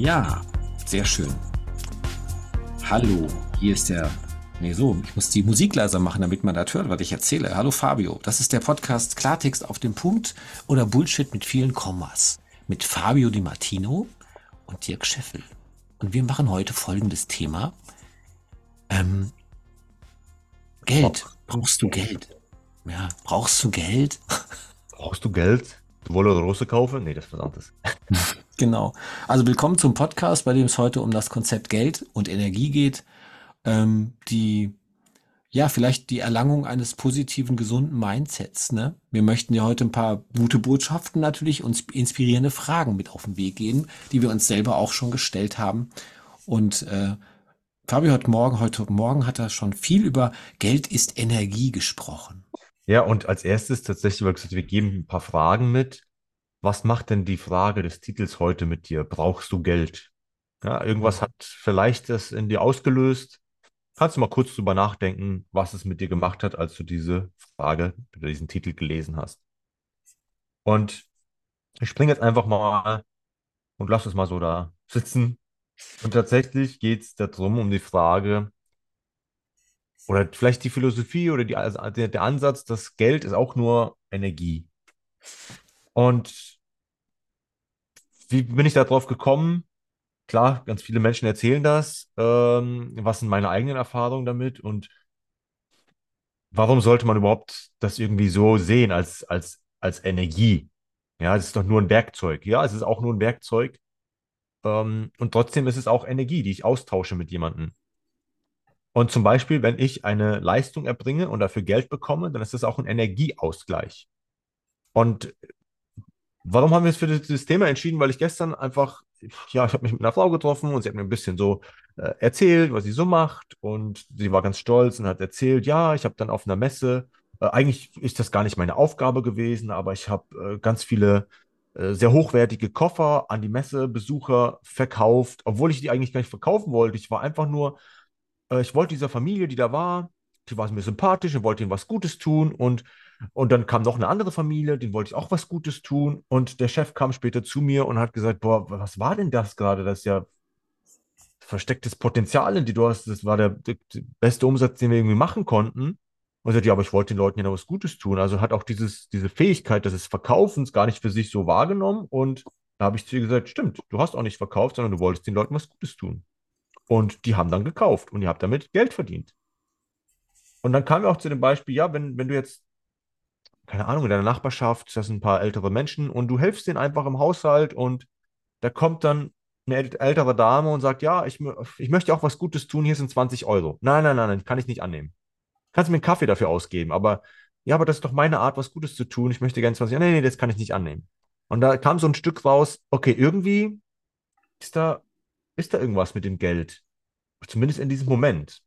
Ja, sehr schön. Hallo, hier ist der. Nee, so, ich muss die Musik leiser machen, damit man das hört, was ich erzähle. Hallo Fabio, das ist der Podcast Klartext auf dem Punkt oder Bullshit mit vielen Kommas. Mit Fabio Di Martino und Dirk Scheffel. Und wir machen heute folgendes Thema. Ähm, Geld. Brauchst du Geld? Ja, brauchst du Geld? Brauchst du Geld? Wolle oder Rose kaufen? Nee, das ist was anderes. Genau. Also willkommen zum Podcast, bei dem es heute um das Konzept Geld und Energie geht, ähm, die ja vielleicht die Erlangung eines positiven, gesunden Mindsets. Ne? Wir möchten ja heute ein paar gute Botschaften natürlich und inspirierende Fragen mit auf den Weg gehen, die wir uns selber auch schon gestellt haben. Und äh, Fabio hat morgen, heute Morgen hat er schon viel über Geld ist Energie gesprochen. Ja, und als erstes tatsächlich, weil gesagt, wir geben ein paar Fragen mit. Was macht denn die Frage des Titels heute mit dir? Brauchst du Geld? Ja, irgendwas hat vielleicht das in dir ausgelöst. Kannst du mal kurz drüber nachdenken, was es mit dir gemacht hat, als du diese Frage oder diesen Titel gelesen hast? Und ich springe jetzt einfach mal und lass es mal so da sitzen. Und tatsächlich geht es darum, um die Frage, oder vielleicht die Philosophie oder die, also der, Ansatz, dass Geld ist auch nur Energie. Und wie bin ich da drauf gekommen? Klar, ganz viele Menschen erzählen das. Ähm, was sind meine eigenen Erfahrungen damit? Und warum sollte man überhaupt das irgendwie so sehen als, als, als Energie? Ja, es ist doch nur ein Werkzeug. Ja, es ist auch nur ein Werkzeug. Ähm, und trotzdem ist es auch Energie, die ich austausche mit jemandem. Und zum Beispiel, wenn ich eine Leistung erbringe und dafür Geld bekomme, dann ist das auch ein Energieausgleich. Und warum haben wir uns für dieses Thema entschieden? Weil ich gestern einfach, ja, ich habe mich mit einer Frau getroffen und sie hat mir ein bisschen so äh, erzählt, was sie so macht. Und sie war ganz stolz und hat erzählt, ja, ich habe dann auf einer Messe, äh, eigentlich ist das gar nicht meine Aufgabe gewesen, aber ich habe äh, ganz viele äh, sehr hochwertige Koffer an die Messebesucher verkauft, obwohl ich die eigentlich gar nicht verkaufen wollte. Ich war einfach nur äh, ich wollte dieser Familie, die da war, die war mir sympathisch und wollte ihnen was Gutes tun. Und, und dann kam noch eine andere Familie, denen wollte ich auch was Gutes tun. Und der Chef kam später zu mir und hat gesagt, boah, was war denn das gerade? Das ist ja verstecktes Potenzial in die du hast. Das war der, der, beste Umsatz, den wir irgendwie machen konnten. Und sagt, ja, aber ich wollte den Leuten ja noch was Gutes tun. Also hat auch dieses, diese Fähigkeit des Verkaufens gar nicht für sich so wahrgenommen. Und da habe ich zu ihr gesagt, stimmt, du hast auch nicht verkauft, sondern du wolltest den Leuten was Gutes tun. Und die haben dann gekauft und ihr habt damit Geld verdient. Und dann kamen wir auch zu dem Beispiel, ja, wenn, wenn du jetzt, keine Ahnung, in deiner Nachbarschaft, das sind ein paar ältere Menschen und du hilfst denen einfach im Haushalt und da kommt dann eine ältere Dame und sagt, ja, ich, ich möchte auch was Gutes tun, hier sind 20 Euro. Nein, nein, nein, nein, kann ich nicht annehmen. Kannst du mir einen Kaffee dafür ausgeben, aber ja, aber das ist doch meine Art, was Gutes zu tun. Ich möchte gerne 20 Euro. Nee, nee, das kann ich nicht annehmen. Und da kam so ein Stück raus, okay, irgendwie ist da ist da irgendwas mit dem Geld. Zumindest in diesem Moment.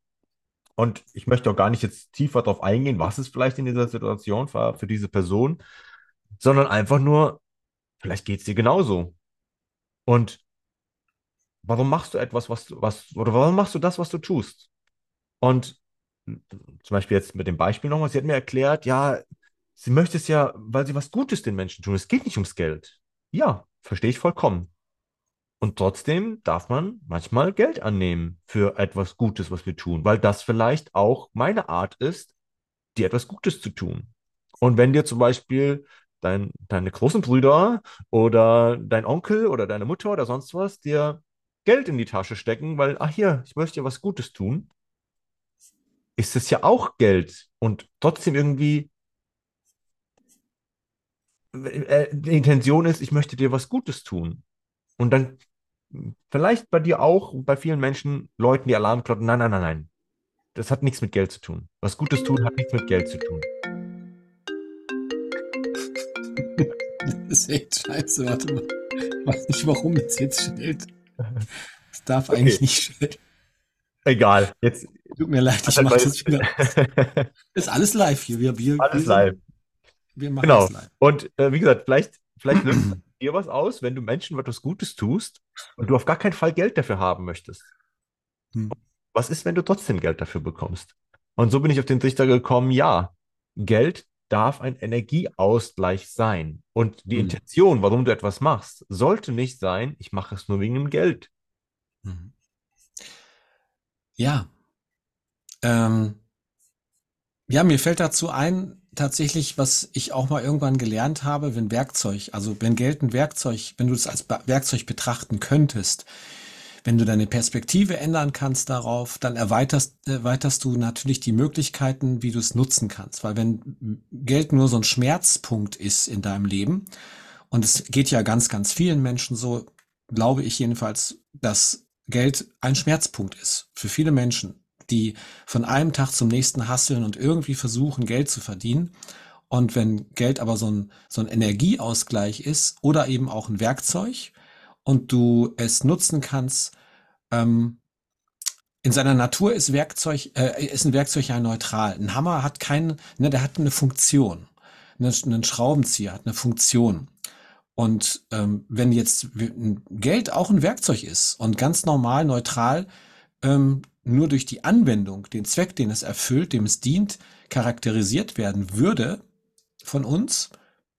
Und ich möchte auch gar nicht jetzt tiefer darauf eingehen, was es vielleicht in dieser Situation war für diese Person, sondern einfach nur, vielleicht geht es dir genauso. Und warum machst du etwas, was, was, oder warum machst du das, was du tust? Und zum Beispiel jetzt mit dem Beispiel nochmal, sie hat mir erklärt, ja, sie möchte es ja, weil sie was Gutes den Menschen tun. Es geht nicht ums Geld. Ja, verstehe ich vollkommen. Und trotzdem darf man manchmal Geld annehmen für etwas Gutes, was wir tun, weil das vielleicht auch meine Art ist, dir etwas Gutes zu tun. Und wenn dir zum Beispiel dein, deine großen Brüder oder dein Onkel oder deine Mutter oder sonst was dir Geld in die Tasche stecken, weil, ach hier, ich möchte dir was Gutes tun, ist es ja auch Geld und trotzdem irgendwie äh, die Intention ist, ich möchte dir was Gutes tun. Und dann vielleicht bei dir auch, bei vielen Menschen, Leuten die Alarmglocken, nein, nein, nein, nein. Das hat nichts mit Geld zu tun. Was Gutes tun hat nichts mit Geld zu tun. Das ist echt scheiße, warte mal. Ich weiß nicht, warum das jetzt stellt. Das darf okay. eigentlich nicht stellen. Egal, jetzt. Tut mir leid, ich mache das wieder. Ist alles live hier. Wir, wir, alles wir, live. Wir machen genau. live. Und äh, wie gesagt, vielleicht, vielleicht löst dir was aus, wenn du Menschen etwas Gutes tust und du auf gar keinen Fall Geld dafür haben möchtest? Hm. Was ist, wenn du trotzdem Geld dafür bekommst? Und so bin ich auf den Trichter gekommen, ja, Geld darf ein Energieausgleich sein. Und die Mhm. Intention, warum du etwas machst, sollte nicht sein, ich mache es nur wegen dem Geld. Mhm. Ja. Ähm, ja, mir fällt dazu ein, tatsächlich, was ich auch mal irgendwann gelernt habe, wenn Werkzeug, also wenn Geld ein Werkzeug, wenn du es als Werkzeug betrachten könntest, wenn du deine Perspektive ändern kannst darauf, dann erweiterst, erweiterst du natürlich die Möglichkeiten, wie du es nutzen kannst. Weil wenn Geld nur so ein Schmerzpunkt ist in deinem Leben, und es geht ja ganz, ganz vielen Menschen so, glaube ich jedenfalls, dass Geld ein Schmerzpunkt ist für viele Menschen, die von einem Tag zum nächsten hasseln und irgendwie versuchen, Geld zu verdienen. Und wenn Geld aber so ein, so ein Energieausgleich ist oder eben auch ein Werkzeug und du es nutzen kannst, ähm, in seiner Natur ist Werkzeug, äh, ist ein Werkzeug ja neutral. Ein Hammer hat keinen, ne, der hat eine Funktion. Ein Schraubenzieher hat eine Funktion. Und ähm, wenn jetzt Geld auch ein Werkzeug ist und ganz normal, neutral, ähm, nur durch die Anwendung, den Zweck, den es erfüllt, dem es dient, charakterisiert werden würde von uns,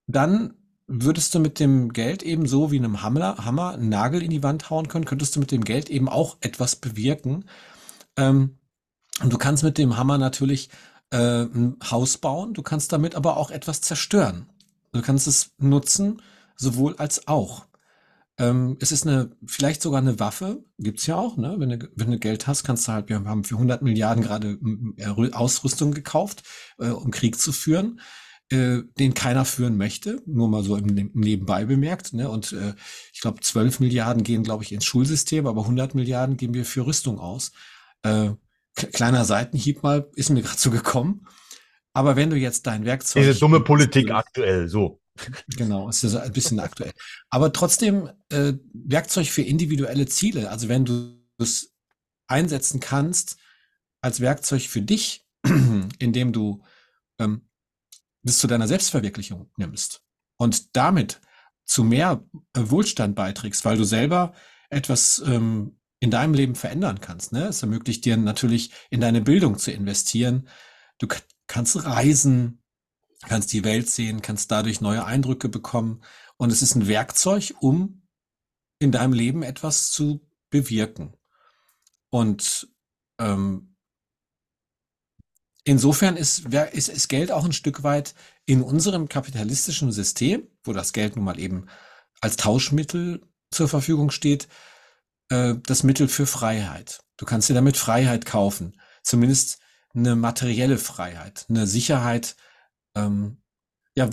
dann würdest du mit dem Geld eben so wie einem Hammer, Hammer einen Nagel in die Wand hauen können, könntest du mit dem Geld eben auch etwas bewirken. Ähm, und du kannst mit dem Hammer natürlich äh, ein Haus bauen, du kannst damit aber auch etwas zerstören. Du kannst es nutzen, sowohl als auch. Ähm, es ist eine, vielleicht sogar eine Waffe, gibt's ja auch, ne? Wenn du, wenn du Geld hast, kannst du halt, wir haben für 100 Milliarden gerade äh, Ausrüstung gekauft, äh, um Krieg zu führen, äh, den keiner führen möchte, nur mal so im, im Nebenbei bemerkt, ne? Und äh, ich glaube, 12 Milliarden gehen, glaube ich, ins Schulsystem, aber 100 Milliarden geben wir für Rüstung aus. Äh, kleiner Seitenhieb mal, ist mir gerade so gekommen. Aber wenn du jetzt dein Werkzeug. Diese dumme Politik aktuell, so. Genau, ist ja so ein bisschen aktuell. Aber trotzdem äh, Werkzeug für individuelle Ziele. Also wenn du es einsetzen kannst als Werkzeug für dich, indem du ähm, bis zu deiner Selbstverwirklichung nimmst und damit zu mehr äh, Wohlstand beiträgst, weil du selber etwas ähm, in deinem Leben verändern kannst. Ne? Es ermöglicht dir natürlich in deine Bildung zu investieren. Du kannst reisen, kannst die Welt sehen, kannst dadurch neue Eindrücke bekommen. Und es ist ein Werkzeug, um in deinem Leben etwas zu bewirken. Und ähm, insofern ist, ist, ist Geld auch ein Stück weit in unserem kapitalistischen System, wo das Geld nun mal eben als Tauschmittel zur Verfügung steht, äh, das Mittel für Freiheit. Du kannst dir damit Freiheit kaufen. Zumindest eine materielle Freiheit, eine Sicherheit, ähm, ja,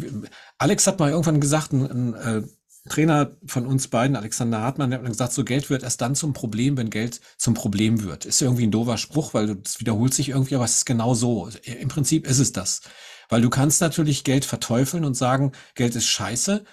Alex hat mal irgendwann gesagt, ein, ein äh, Trainer von uns beiden, Alexander Hartmann, der hat gesagt, so Geld wird erst dann zum Problem, wenn Geld zum Problem wird. Ist irgendwie ein doofer Spruch, weil das wiederholt sich irgendwie, aber es ist genau so. Im Prinzip ist es das. Weil du kannst natürlich Geld verteufeln und sagen, Geld ist scheiße.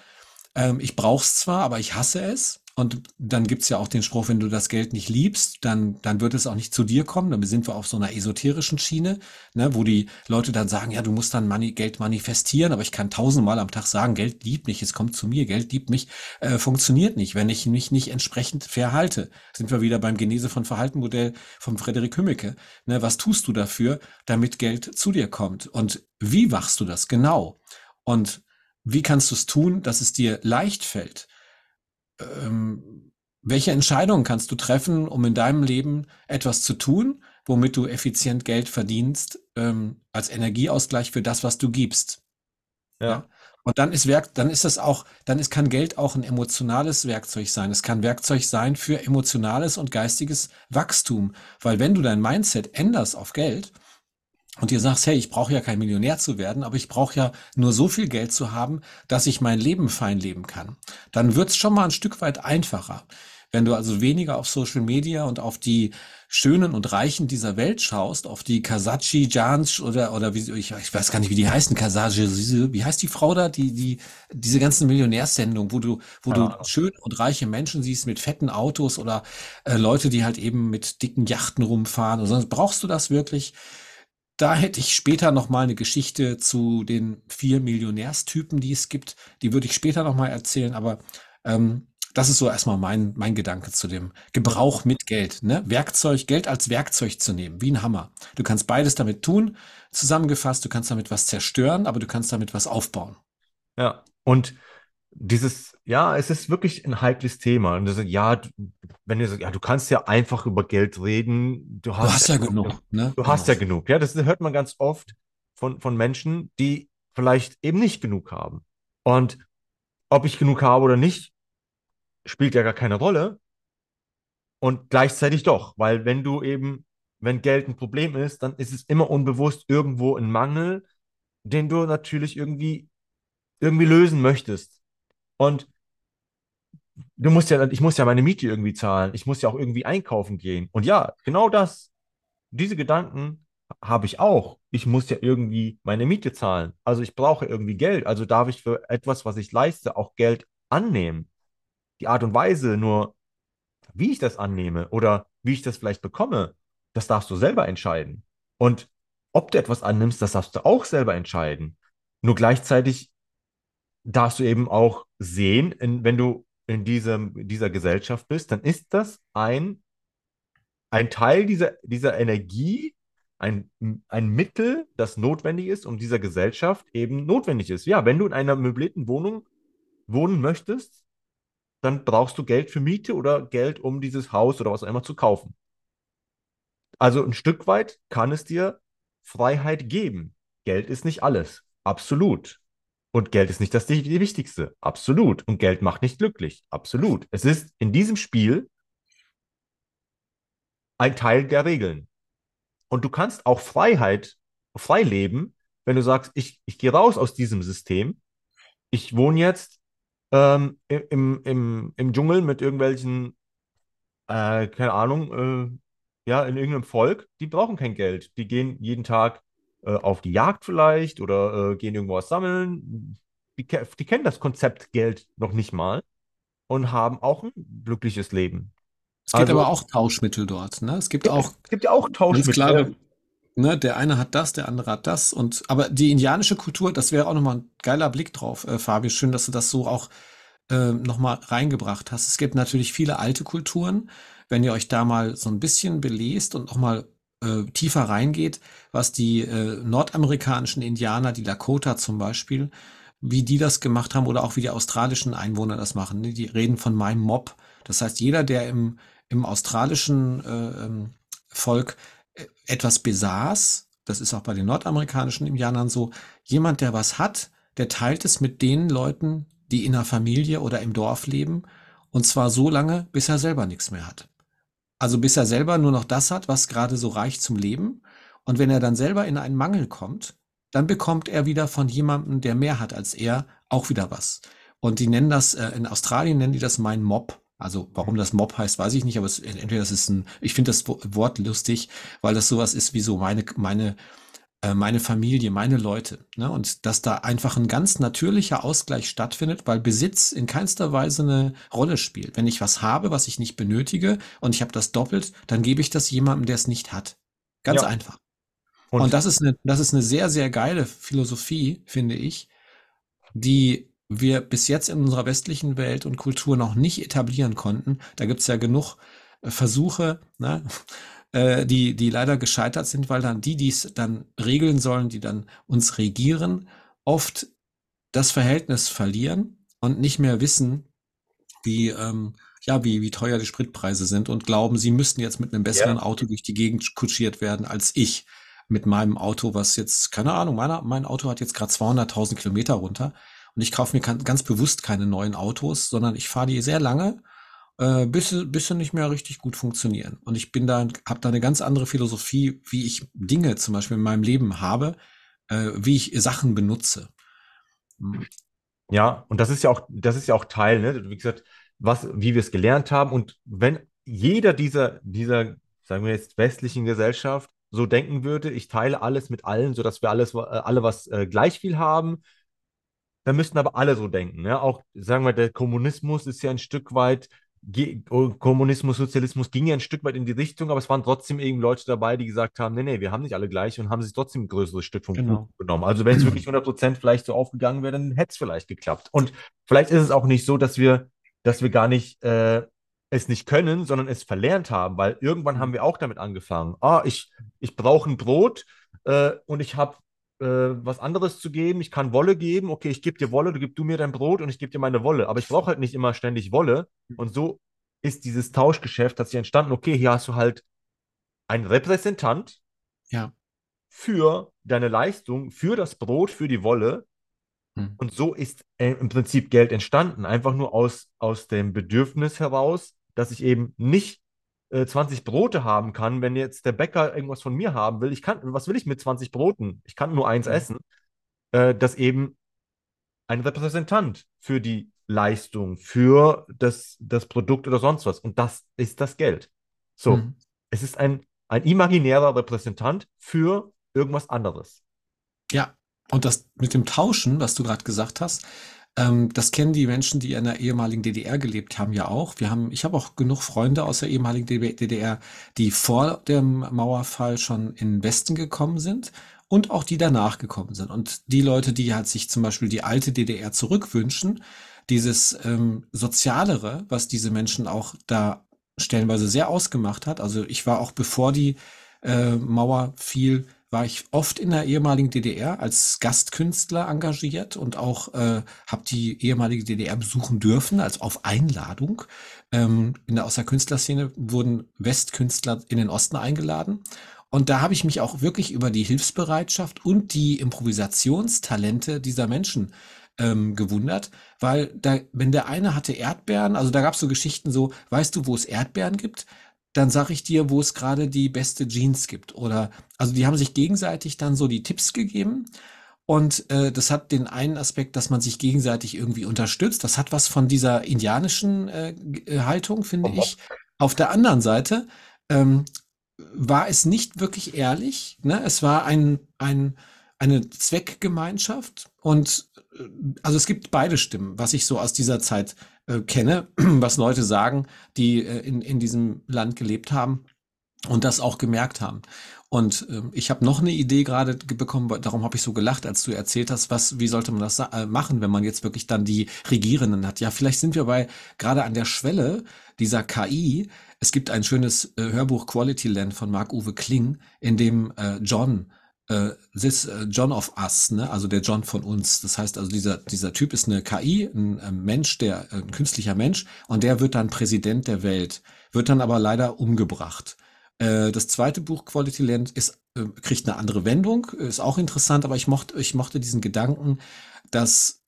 Ähm, ich brauch's zwar, aber ich hasse es. Und dann gibt's ja auch den Spruch, wenn du das Geld nicht liebst, dann, dann wird es auch nicht zu dir kommen. Dann sind wir auf so einer esoterischen Schiene, ne, wo die Leute dann sagen, ja, du musst dann Money, Geld manifestieren, aber ich kann tausendmal am Tag sagen, Geld liebt mich, es kommt zu mir, Geld liebt mich, äh, funktioniert nicht, wenn ich mich nicht entsprechend verhalte. Sind wir wieder beim Genese von Verhaltenmodell von Frederik Hümmecke. Ne, was tust du dafür, damit Geld zu dir kommt? Und wie machst du das genau? Und wie kannst du es tun, dass es dir leicht fällt? Ähm, welche Entscheidungen kannst du treffen, um in deinem Leben etwas zu tun, womit du effizient Geld verdienst, ähm, als Energieausgleich für das, was du gibst? Ja. ja. Und dann ist Werk, dann ist das auch, dann ist, kann Geld auch ein emotionales Werkzeug sein. Es kann Werkzeug sein für emotionales und geistiges Wachstum. Weil wenn du dein Mindset änderst auf Geld, und dir sagst, hey, ich brauche ja kein Millionär zu werden, aber ich brauche ja nur so viel Geld zu haben, dass ich mein Leben fein leben kann, dann wird's schon mal ein Stück weit einfacher. Wenn du also weniger auf Social Media und auf die Schönen und Reichen dieser Welt schaust, auf die Kasachi Jansch oder, oder wie, ich, ich weiß gar nicht, wie die heißen, Kasachi, wie heißt die Frau da, die, die, diese ganzen Millionärsendungen, wo du, wo ja. du schön und reiche Menschen siehst mit fetten Autos oder äh, Leute, die halt eben mit dicken Yachten rumfahren, sonst brauchst du das wirklich? Da hätte ich später noch mal eine Geschichte zu den vier Millionärstypen, die es gibt. Die würde ich später noch mal erzählen. Aber ähm, Das ist so erstmal mein, mein Gedanke zu dem Gebrauch mit Geld. Ne? Werkzeug, Geld als Werkzeug zu nehmen, wie ein Hammer. Du kannst beides damit tun. Zusammengefasst, du kannst damit was zerstören, aber du kannst damit was aufbauen. Ja, und dieses, ja, es ist wirklich ein heikles Thema. Und das, ja, du, wenn du sagst, ja, du kannst ja einfach über Geld reden, du hast, Du hast ja genug, ne? du hast ja Genau. genug. Ja, das hört man ganz oft von, von Menschen, die vielleicht eben nicht genug haben. Und ob ich genug habe oder nicht, spielt ja gar keine Rolle. Und gleichzeitig doch, weil wenn du eben, wenn Geld ein Problem ist, dann ist es immer unbewusst irgendwo ein Mangel, den du natürlich irgendwie, irgendwie lösen möchtest. Und du musst ja, ich muss ja meine Miete irgendwie zahlen, ich muss ja auch irgendwie einkaufen gehen. Und ja, genau das, diese Gedanken habe ich auch. Ich muss ja irgendwie meine Miete zahlen. Also ich brauche irgendwie Geld. Also darf ich für etwas, was ich leiste, auch Geld annehmen. Die Art und Weise nur, wie ich das annehme oder wie ich das vielleicht bekomme, das darfst du selber entscheiden. Und ob du etwas annimmst, das darfst du auch selber entscheiden. Nur gleichzeitig darfst du eben auch sehen, in, wenn du in diesem, dieser Gesellschaft bist, dann ist das ein, ein Teil dieser, dieser Energie, ein, ein Mittel, das notwendig ist und dieser Gesellschaft eben notwendig ist. Ja, wenn du in einer möblierten Wohnung wohnen möchtest, dann brauchst du Geld für Miete oder Geld, um dieses Haus oder was auch immer zu kaufen. Also ein Stück weit kann es dir Freiheit geben. Geld ist nicht alles. Absolut. Und Geld ist nicht das die Wichtigste. Absolut. Und Geld macht nicht glücklich. Absolut. Es ist in diesem Spiel ein Teil der Regeln. Und du kannst auch Freiheit, frei leben, wenn du sagst, ich, ich gehe raus aus diesem System. Ich wohne jetzt ähm, im, im, im Dschungel mit irgendwelchen, äh, keine Ahnung, äh, ja, in irgendeinem Volk, die brauchen kein Geld. Die gehen jeden Tag äh, auf die Jagd vielleicht oder äh, gehen irgendwo was sammeln. Die, die kennen das Konzept Geld noch nicht mal und haben auch ein glückliches Leben. Es gibt Also, aber auch Tauschmittel dort, ne? Es gibt es auch gibt ja auch Tauschmittel. klare, ne, der eine hat das, der andere hat das und aber die indianische Kultur, das wäre auch noch mal ein geiler Blick drauf, äh, Fabi. Schön, dass du das so auch äh, noch mal reingebracht hast. Es gibt natürlich viele alte Kulturen. Wenn ihr euch da mal so ein bisschen belest und noch mal äh, tiefer reingeht, was die äh, nordamerikanischen Indianer, die Lakota zum Beispiel, wie die das gemacht haben oder auch wie die australischen Einwohner das machen. ne? Die reden von meinem Mob. Das heißt, jeder, der im, im australischen äh, ähm, Volk äh, etwas besaß, das ist auch bei den nordamerikanischen Indianern so, jemand, der was hat, der teilt es mit den Leuten, die in der Familie oder im Dorf leben, und zwar so lange, bis er selber nichts mehr hat. Also bis er selber nur noch das hat, was gerade so reicht zum Leben. Und wenn er dann selber in einen Mangel kommt, dann bekommt er wieder von jemandem, der mehr hat als er, auch wieder was. Und die nennen das, äh, in Australien nennen die das mein Mob. Also warum das Mob heißt, weiß ich nicht, aber es, entweder das ist ein, ich finde das Wo- Wort lustig, weil das sowas ist wie so meine, meine, meine Familie, meine Leute. Ne? Und dass da einfach ein ganz natürlicher Ausgleich stattfindet, weil Besitz in keinster Weise eine Rolle spielt. Wenn ich was habe, was ich nicht benötige und ich habe das doppelt, dann gebe ich das jemandem, der es nicht hat. Ganz Ja, einfach. Und und das ist eine, das ist eine sehr, sehr geile Philosophie, finde ich, die wir bis jetzt in unserer westlichen Welt und Kultur noch nicht etablieren konnten. Da gibt's ja genug äh, Versuche, ne, äh, die, die leider gescheitert sind, weil dann die, die es dann regeln sollen, die dann uns regieren, oft das Verhältnis verlieren und nicht mehr wissen, wie, ähm, ja, wie, wie teuer die Spritpreise sind und glauben, sie müssten jetzt mit einem besseren ja, Auto durch die Gegend kutschiert werden als ich mit meinem Auto, was jetzt, keine Ahnung, meiner, mein Auto hat jetzt gerade 200.000 Kilometer runter und ich kaufe mir kan- ganz bewusst keine neuen Autos, sondern ich fahre die sehr lange, äh, bis, bis sie nicht mehr richtig gut funktionieren. Und ich bin da, habe da eine ganz andere Philosophie, wie ich Dinge zum Beispiel in meinem Leben habe, äh, wie ich Sachen benutze. Hm. ja, und das ist ja auch, das ist ja auch Teil, ne? Wie gesagt, was, wie wir es gelernt haben. Und wenn jeder dieser, dieser, sagen wir jetzt, westlichen Gesellschaft so denken würde, ich teile alles mit allen, sodass wir alles, äh, alle was äh, gleich viel haben, dann müssten aber alle so denken. Ne? Auch, sagen wir, der Kommunismus ist ja ein Stück weit, Kommunismus, Sozialismus ging ja ein Stück weit in die Richtung, aber es waren trotzdem eben Leute dabei, die gesagt haben, nee, nee, wir haben nicht alle gleich und haben sich trotzdem ein größeres Stück vom Kuchen Genau. genommen. Also wenn es wirklich 100% vielleicht so aufgegangen wäre, dann hätte es vielleicht geklappt. Und vielleicht ist es auch nicht so, dass wir dass wir gar nicht äh, es nicht können, sondern es verlernt haben, weil irgendwann haben wir auch damit angefangen. Ah, ich, ich brauche ein Brot äh, und ich habe äh, was anderes zu geben. Ich kann Wolle geben. Okay, ich gebe dir Wolle, du gibst du mir dein Brot und ich gebe dir meine Wolle. Aber ich brauche halt nicht immer ständig Wolle. Und so ist dieses Tauschgeschäft, hat sich entstanden. Okay, hier hast du halt einen Repräsentant Ja. für deine Leistung, für das Brot, für die Wolle. Hm. Und so ist äh, im Prinzip Geld entstanden. Einfach nur aus, aus dem Bedürfnis heraus, dass ich eben nicht äh, 20 Brote haben kann, wenn jetzt der Bäcker irgendwas von mir haben will. Ich kann, was will ich mit 20 Broten? Ich kann nur eins Hm. essen. Äh, dass eben ein Repräsentant für die Leistung, für das, das Produkt oder sonst was. Und das ist das Geld. So, Hm. es ist ein, ein imaginärer Repräsentant für irgendwas anderes. Ja, und das mit dem Tauschen, was du gerade gesagt hast, ähm, das kennen die Menschen, die in der ehemaligen DDR gelebt haben, ja auch. Wir haben, ich habe auch genug Freunde aus der ehemaligen DDR, die vor dem Mauerfall schon in den Westen gekommen sind und auch die danach gekommen sind. Und die Leute, die halt sich zum Beispiel die alte DDR zurückwünschen, dieses ähm, Sozialere, was diese Menschen auch da stellenweise sehr ausgemacht hat. Also ich war auch bevor die äh, Mauer fiel, war ich oft in der ehemaligen DDR als Gastkünstler engagiert und auch äh, habe die ehemalige DDR besuchen dürfen, als auf Einladung. Ähm, in der, aus der Künstlerszene wurden Westkünstler in den Osten eingeladen. Und da habe ich mich auch wirklich über die Hilfsbereitschaft und die Improvisationstalente dieser Menschen ähm, gewundert, weil da, wenn der eine hatte Erdbeeren, also da gab es so Geschichten so, weißt du, wo es Erdbeeren gibt? Dann sag ich dir, wo es gerade die beste Jeans gibt. Oder also die haben sich gegenseitig dann so die Tipps gegeben. Und äh, das hat den einen Aspekt, dass man sich gegenseitig irgendwie unterstützt. Das hat was von dieser indianischen äh, Haltung, finde Aha. ich. Auf der anderen Seite ähm, war es nicht wirklich ehrlich. Ne? Es war ein, ein, eine Zweckgemeinschaft und äh, also es gibt beide Stimmen, was ich so aus dieser Zeit äh, kenne, was Leute sagen, die äh, in, in diesem Land gelebt haben und das auch gemerkt haben. Und ähm, ich habe noch eine Idee gerade ge- bekommen, darum habe ich so gelacht, als du erzählt hast, was, wie sollte man das äh, machen, wenn man jetzt wirklich dann die Regierenden hat. Ja, vielleicht sind wir bei gerade an der Schwelle dieser KI. Es gibt ein schönes äh, Hörbuch Quality Land von Marc-Uwe Kling, in dem äh, John äh, this äh, John of Us, ne? also der John von uns. Das heißt also, dieser, dieser Typ ist eine KI, ein, Mensch, der, ein künstlicher Mensch, und der wird dann Präsident der Welt, wird dann aber leider umgebracht. Äh, das zweite Buch Quality Land ist, äh, kriegt eine andere Wendung, ist auch interessant, aber ich mochte, ich mochte diesen Gedanken, dass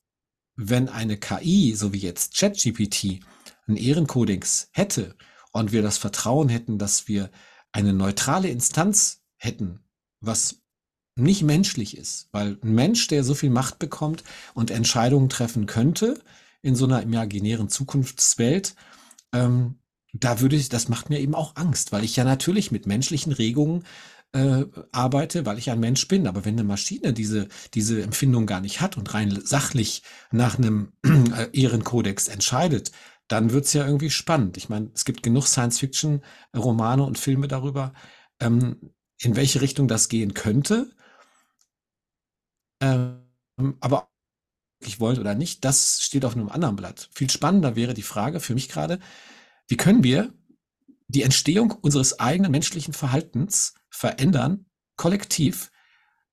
wenn eine KI, so wie jetzt ChatGPT, einen Ehrenkodex hätte und wir das Vertrauen hätten, dass wir eine neutrale Instanz hätten, was nicht menschlich ist, weil ein Mensch, der so viel Macht bekommt und Entscheidungen treffen könnte in so einer imaginären Zukunftswelt, ähm, da würde ich, das macht mir eben auch Angst, weil ich ja natürlich mit menschlichen Regungen äh, arbeite, weil ich ein Mensch bin. Aber wenn eine Maschine diese, diese Empfindung gar nicht hat und rein sachlich nach einem äh, Ehrenkodex entscheidet, dann wird's ja irgendwie spannend. Ich meine, es gibt genug Science-Fiction-Romane und Filme darüber, ähm, in welche Richtung das gehen könnte. Ähm, aber ich wollte oder nicht, das steht auf einem anderen Blatt. Viel spannender wäre die Frage für mich gerade, wie können wir die Entstehung unseres eigenen menschlichen Verhaltens verändern, kollektiv,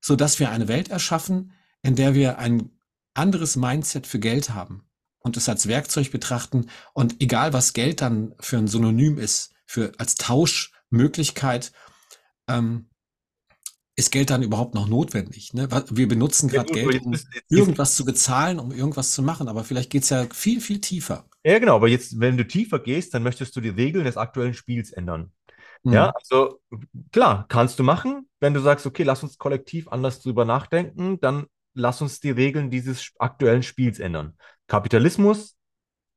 so dass wir eine Welt erschaffen, in der wir ein anderes Mindset für Geld haben und es als Werkzeug betrachten und egal was Geld dann für ein Synonym ist, für als Tauschmöglichkeit, ähm, ist Geld dann überhaupt noch notwendig? Ne? Wir benutzen Ja, gerade aber Geld, um irgendwas zu bezahlen, um irgendwas zu machen, aber vielleicht geht's ja viel, viel tiefer. Ja, genau, aber jetzt, wenn du tiefer gehst, dann möchtest du die Regeln des aktuellen Spiels ändern. Mhm. Ja, also klar, kannst du machen, wenn du sagst, okay, lass uns kollektiv anders drüber nachdenken, dann lass uns die Regeln dieses aktuellen Spiels ändern. Kapitalismus,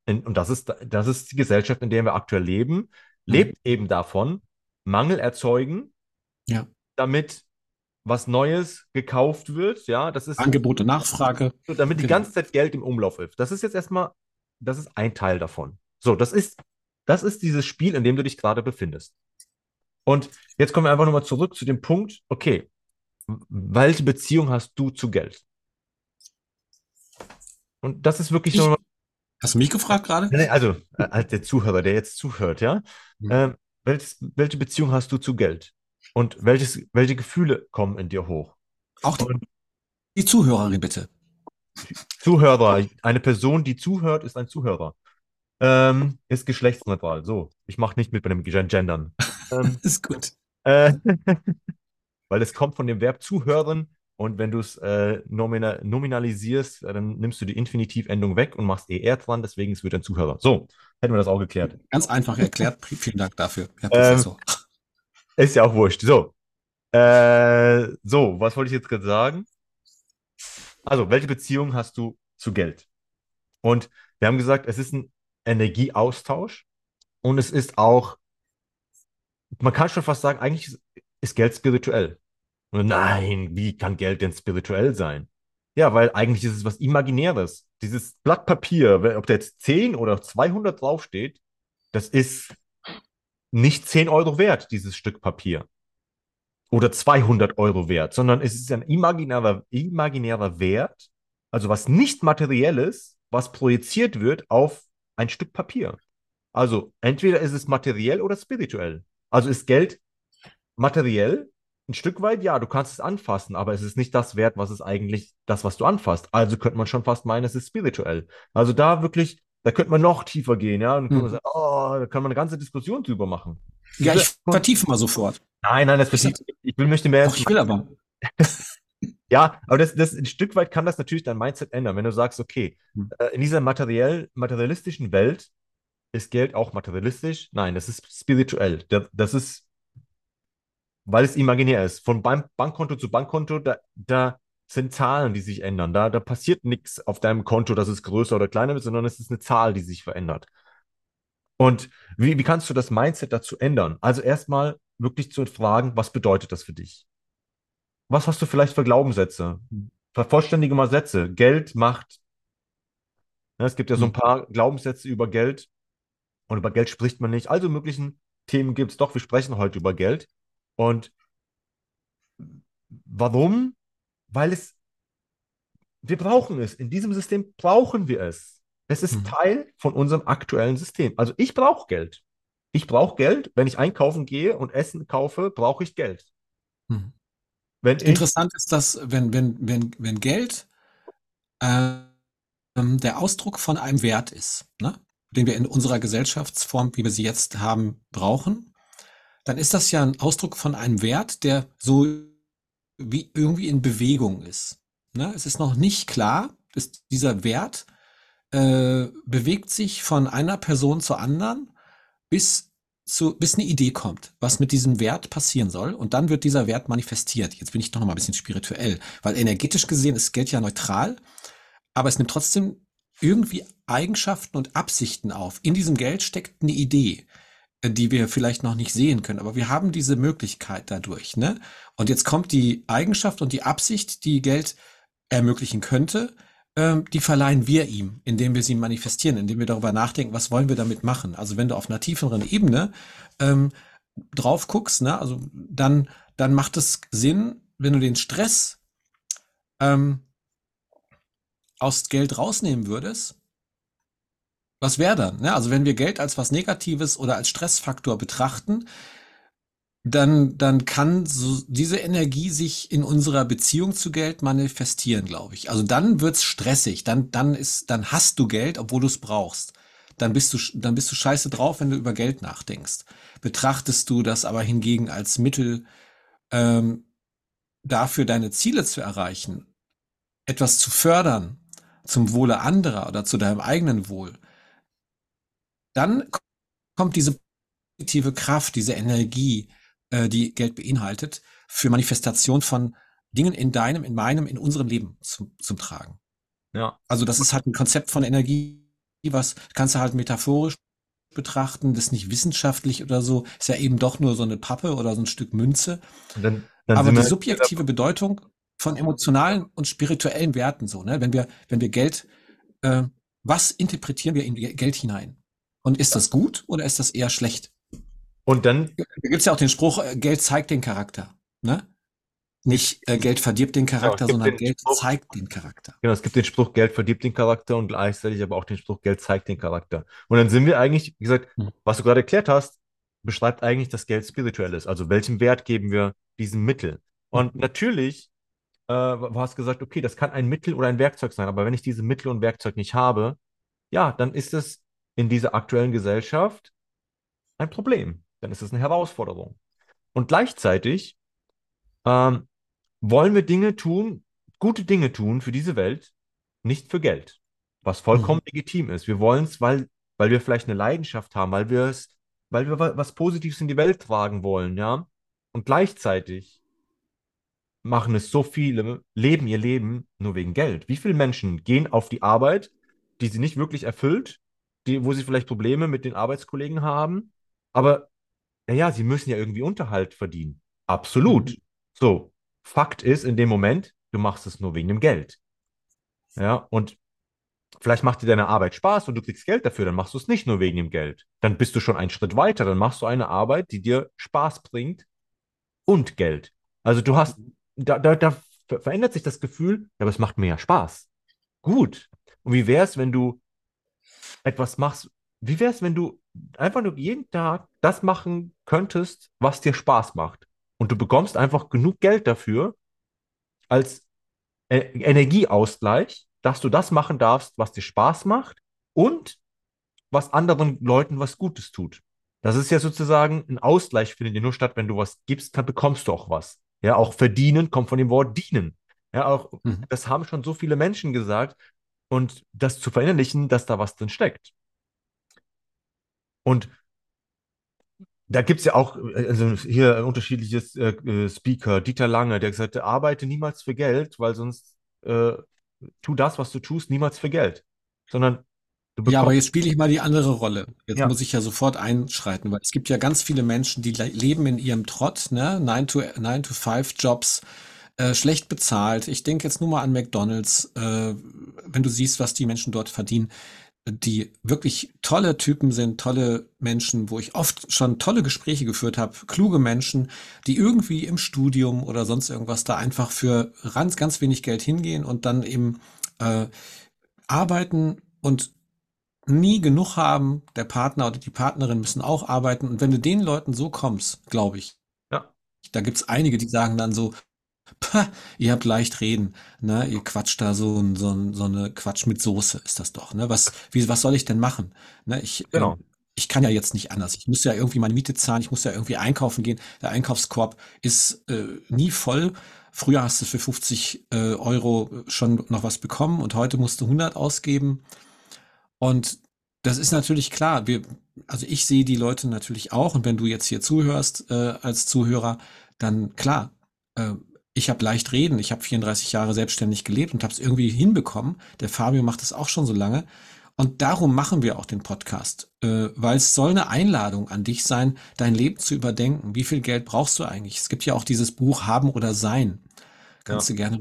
und das ist, das ist die Gesellschaft, in der wir aktuell leben, lebt eben davon, Mangel erzeugen, Ja. damit was Neues gekauft wird. Ja, das ist so- Angebot und Nachfrage. damit die Genau. ganze Zeit Geld im Umlauf ist. Das ist jetzt erstmal, das ist ein Teil davon. So, das ist, das ist dieses Spiel, in dem du dich gerade befindest. Und jetzt kommen wir einfach nochmal zurück zu dem Punkt, okay, welche Beziehung hast du zu Geld? Und das ist wirklich Ich- nochmal Hast du mich gefragt gerade? Also, äh, als der Zuhörer, der jetzt zuhört, ja. Hm. Ähm, welche Beziehung hast du zu Geld? Und welches, welche Gefühle kommen in dir hoch? Auch die, die Zuhörerin bitte. Zuhörer, eine Person, die zuhört, ist ein Zuhörer. Ähm, ist geschlechtsneutral. So, ich mache nicht mit bei dem Gen- Gendern. Ähm, Ist gut. äh, weil es kommt von dem Verb zuhören und wenn du es äh, nomina nominalisierst, äh, dann nimmst du die Infinitivendung weg und machst ER dran, deswegen es wird ein Zuhörer. So, hätten wir das auch geklärt. Ganz einfach erklärt. Vielen Dank dafür, Herr Ähm, Professor. Ist ja auch wurscht. So. Äh, so, was wollte ich jetzt gerade sagen? Also, welche Beziehung hast du zu Geld? Und wir haben gesagt, es ist ein Energieaustausch und es ist auch, man kann schon fast sagen, eigentlich ist, Geld spirituell. Und nein, wie kann Geld denn spirituell sein? Ja, weil eigentlich ist es was Imaginäres. Dieses Blatt Papier, ob da jetzt 10 oder 200 draufsteht, das ist nicht 10 Euro wert, dieses Stück Papier. Oder 200 Euro wert, sondern es ist ein imaginärer, imaginärer Wert, also was nicht materielles, was projiziert wird auf ein Stück Papier. Also entweder ist es materiell oder spirituell. Also ist Geld materiell ein Stück weit, ja, du kannst es anfassen, aber es ist nicht das wert, was es eigentlich, das, was du anfasst. Also könnte man schon fast meinen, es ist spirituell. Also da wirklich, da könnte man noch tiefer gehen, ja, und kann man Hm. sagen, oh, da kann man eine ganze Diskussion drüber machen. Ja, ich vertiefe mal sofort. Nein, nein, das verstehe ich. Ich will möchte mehr. Doch, ich will aber. Ja, aber das, das ein Stück weit kann das natürlich dein Mindset ändern, wenn du sagst, okay, Hm. äh, in dieser materiell, materialistischen Welt ist Geld auch materialistisch. Nein, das ist spirituell. Da- Das ist, weil es imaginär ist. Von Bank Bankkonto zu Bankkonto, da, da sind Zahlen, die sich ändern. Da, da passiert nichts auf deinem Konto, dass es größer oder kleiner wird, sondern es ist eine Zahl, die sich verändert. Und wie, wie kannst du das Mindset dazu ändern? Also erstmal wirklich zu fragen, was bedeutet das für dich? Was hast du vielleicht für Glaubenssätze? Vervollständige mal Sätze. Geld macht. Ne, es gibt ja so ein Hm. paar Glaubenssätze über Geld und über Geld spricht man nicht. Also möglichen Themen gibt es doch. Wir sprechen heute über Geld. Und warum? Weil es, wir brauchen es. In diesem System brauchen wir es. Es ist Hm. Teil von unserem aktuellen System. Also ich brauche Geld. Ich brauche Geld. Wenn ich einkaufen gehe und Essen kaufe, brauche ich Geld. Hm. Wenn ich, Interessant ist, dass wenn, wenn, wenn, wenn Geld ähm, der Ausdruck von einem Wert ist, ne, den wir in unserer Gesellschaftsform, wie wir sie jetzt haben, brauchen, dann ist das ja ein Ausdruck von einem Wert, der so wie irgendwie in Bewegung ist. Ne? Es ist noch nicht klar, dass dieser Wert äh, bewegt sich von einer Person zur anderen, bis zu, bis eine Idee kommt, was mit diesem Wert passieren soll. Und dann wird dieser Wert manifestiert. Jetzt bin ich doch noch mal ein bisschen spirituell, weil energetisch gesehen ist Geld ja neutral, aber es nimmt trotzdem irgendwie Eigenschaften und Absichten auf. In diesem Geld steckt eine Idee, die wir vielleicht noch nicht sehen können, aber wir haben diese Möglichkeit dadurch, ne? Und jetzt kommt die Eigenschaft und die Absicht, die Geld ermöglichen könnte, ähm, die verleihen wir ihm, indem wir sie manifestieren, indem wir darüber nachdenken, was wollen wir damit machen. Also wenn du auf einer tieferen Ebene ähm, drauf guckst, ne, also dann, dann macht es Sinn, wenn du den Stress ähm, aus Geld rausnehmen würdest, was wäre dann? Ne? Also wenn wir Geld als was Negatives oder als Stressfaktor betrachten, dann, dann kann so diese Energie sich in unserer Beziehung zu Geld manifestieren, glaube ich. Also dann wird's stressig, dann, dann ist, dann hast du Geld, obwohl du es brauchst. Dann bist du, dann bist du scheiße drauf, wenn du über Geld nachdenkst. Betrachtest du das aber hingegen als Mittel, ähm, dafür deine Ziele zu erreichen, etwas zu fördern, zum Wohle anderer oder zu deinem eigenen Wohl, dann kommt diese positive Kraft, diese Energie, äh, die Geld beinhaltet, für Manifestation von Dingen in deinem, in meinem, in unserem Leben zum, zum Tragen. ja, Also das ist halt ein Konzept von Energie, was kannst du halt metaphorisch betrachten, das ist nicht wissenschaftlich oder so, ist ja eben doch nur so eine Pappe oder so ein Stück Münze. dann, dann Aber die wir subjektive Bedeutung von emotionalen und spirituellen Werten so, ne? Wenn wir, wenn wir Geld, äh, was interpretieren wir in Ge- Geld hinein? Und ist das gut oder ist das eher schlecht? Und dann, Da gibt's ja auch den Spruch, äh, Geld zeigt den Charakter, ne? Nicht äh, Geld verdirbt den Charakter, gibt sondern Geld Spruch- zeigt den Charakter. Genau, es gibt den Spruch, Geld verdirbt den Charakter und gleichzeitig aber auch den Spruch, Geld zeigt den Charakter. Und dann sind wir eigentlich, wie gesagt, Hm. was du gerade erklärt hast, beschreibt eigentlich, dass Geld spirituell ist. Also welchen Wert geben wir diesem Mittel? Und natürlich, äh, du hast gesagt, okay, das kann ein Mittel oder ein Werkzeug sein, aber wenn ich diese Mittel und Werkzeug nicht habe, ja, dann ist es in dieser aktuellen Gesellschaft ein Problem. Dann ist es eine Herausforderung. Und gleichzeitig ähm, wollen wir Dinge tun, gute Dinge tun für diese Welt, nicht für Geld, was vollkommen legitim ist. Wir wollen es, weil, weil wir vielleicht eine Leidenschaft haben, weil wir es, weil wir wa- was Positives in die Welt tragen wollen, ja. Und gleichzeitig machen es so viele, leben ihr Leben nur wegen Geld. Wie viele Menschen gehen auf die Arbeit, die sie nicht wirklich erfüllt, die, wo sie vielleicht Probleme mit den Arbeitskollegen haben, aber naja, sie müssen ja irgendwie Unterhalt verdienen. Absolut. Mhm. So, Fakt ist in dem Moment, du machst es nur wegen dem Geld. Ja, und vielleicht macht dir deine Arbeit Spaß und du kriegst Geld dafür, dann machst du es nicht nur wegen dem Geld. Dann bist du schon einen Schritt weiter, dann machst du eine Arbeit, die dir Spaß bringt und Geld. Also du hast, da, da, da ver- verändert sich das Gefühl, aber es macht mir ja Spaß. Gut. Und wie wäre es, wenn du etwas machst, wie wäre es, wenn du einfach nur jeden Tag das machen könntest, was dir Spaß macht? Und du bekommst einfach genug Geld dafür als E- Energieausgleich, dass du das machen darfst, was dir Spaß macht und was anderen Leuten was Gutes tut. Das ist ja sozusagen ein Ausgleich, findet ja nur statt, wenn du was gibst, dann bekommst du auch was. Ja, auch verdienen kommt von dem Wort dienen. Ja, auch, Mhm. das haben schon so viele Menschen gesagt und das zu verinnerlichen, dass da was drin steckt. Und da gibt es ja auch also hier ein unterschiedliches äh, äh, Speaker, Dieter Lange, der gesagt hat, arbeite niemals für Geld, weil sonst äh, tu das, was du tust, niemals für Geld. Sondern du Ja, aber jetzt spiele ich mal die andere Rolle. Jetzt Ja. muss ich ja sofort einschreiten, weil es gibt ja ganz viele Menschen, die le- leben in ihrem Trott, ne? 9 to, 9 to 5 Jobs, äh, schlecht bezahlt. Ich denke jetzt nur mal an McDonald's, äh, wenn du siehst, was die Menschen dort verdienen, die wirklich tolle Typen sind, tolle Menschen, wo ich oft schon tolle Gespräche geführt habe, kluge Menschen, die irgendwie im Studium oder sonst irgendwas da einfach für ganz, ganz wenig Geld hingehen und dann eben äh, arbeiten und nie genug haben. Der Partner oder die Partnerin müssen auch arbeiten. Und wenn du den Leuten so kommst, glaube ich, ja, da gibt's einige, die sagen dann so, Pah, ihr habt leicht reden, ne? Ihr quatscht da so, ein- so, ein- so eine Quatsch mit Soße ist das doch, ne? Was, wie, was soll ich denn machen? Ne? Ich, Genau. äh, ich kann ja jetzt nicht anders. Ich muss ja irgendwie meine Miete zahlen, ich muss ja irgendwie einkaufen gehen. Der Einkaufskorb ist äh, nie voll. Früher hast du für 50 äh, Euro schon noch was bekommen und heute musst du 100 ausgeben. Und das ist natürlich klar. Wir, also ich sehe die Leute natürlich auch. Und wenn du jetzt hier zuhörst äh, als Zuhörer, dann klar, äh, ich habe leicht reden. Ich habe 34 Jahre selbstständig gelebt und habe es irgendwie hinbekommen. Der Fabio macht es auch schon so lange. Und darum machen wir auch den Podcast, äh, weil es soll eine Einladung an dich sein, dein Leben zu überdenken. Wie viel Geld brauchst du eigentlich? Es gibt ja auch dieses Buch Haben oder Sein. Kannst Ja. du gerne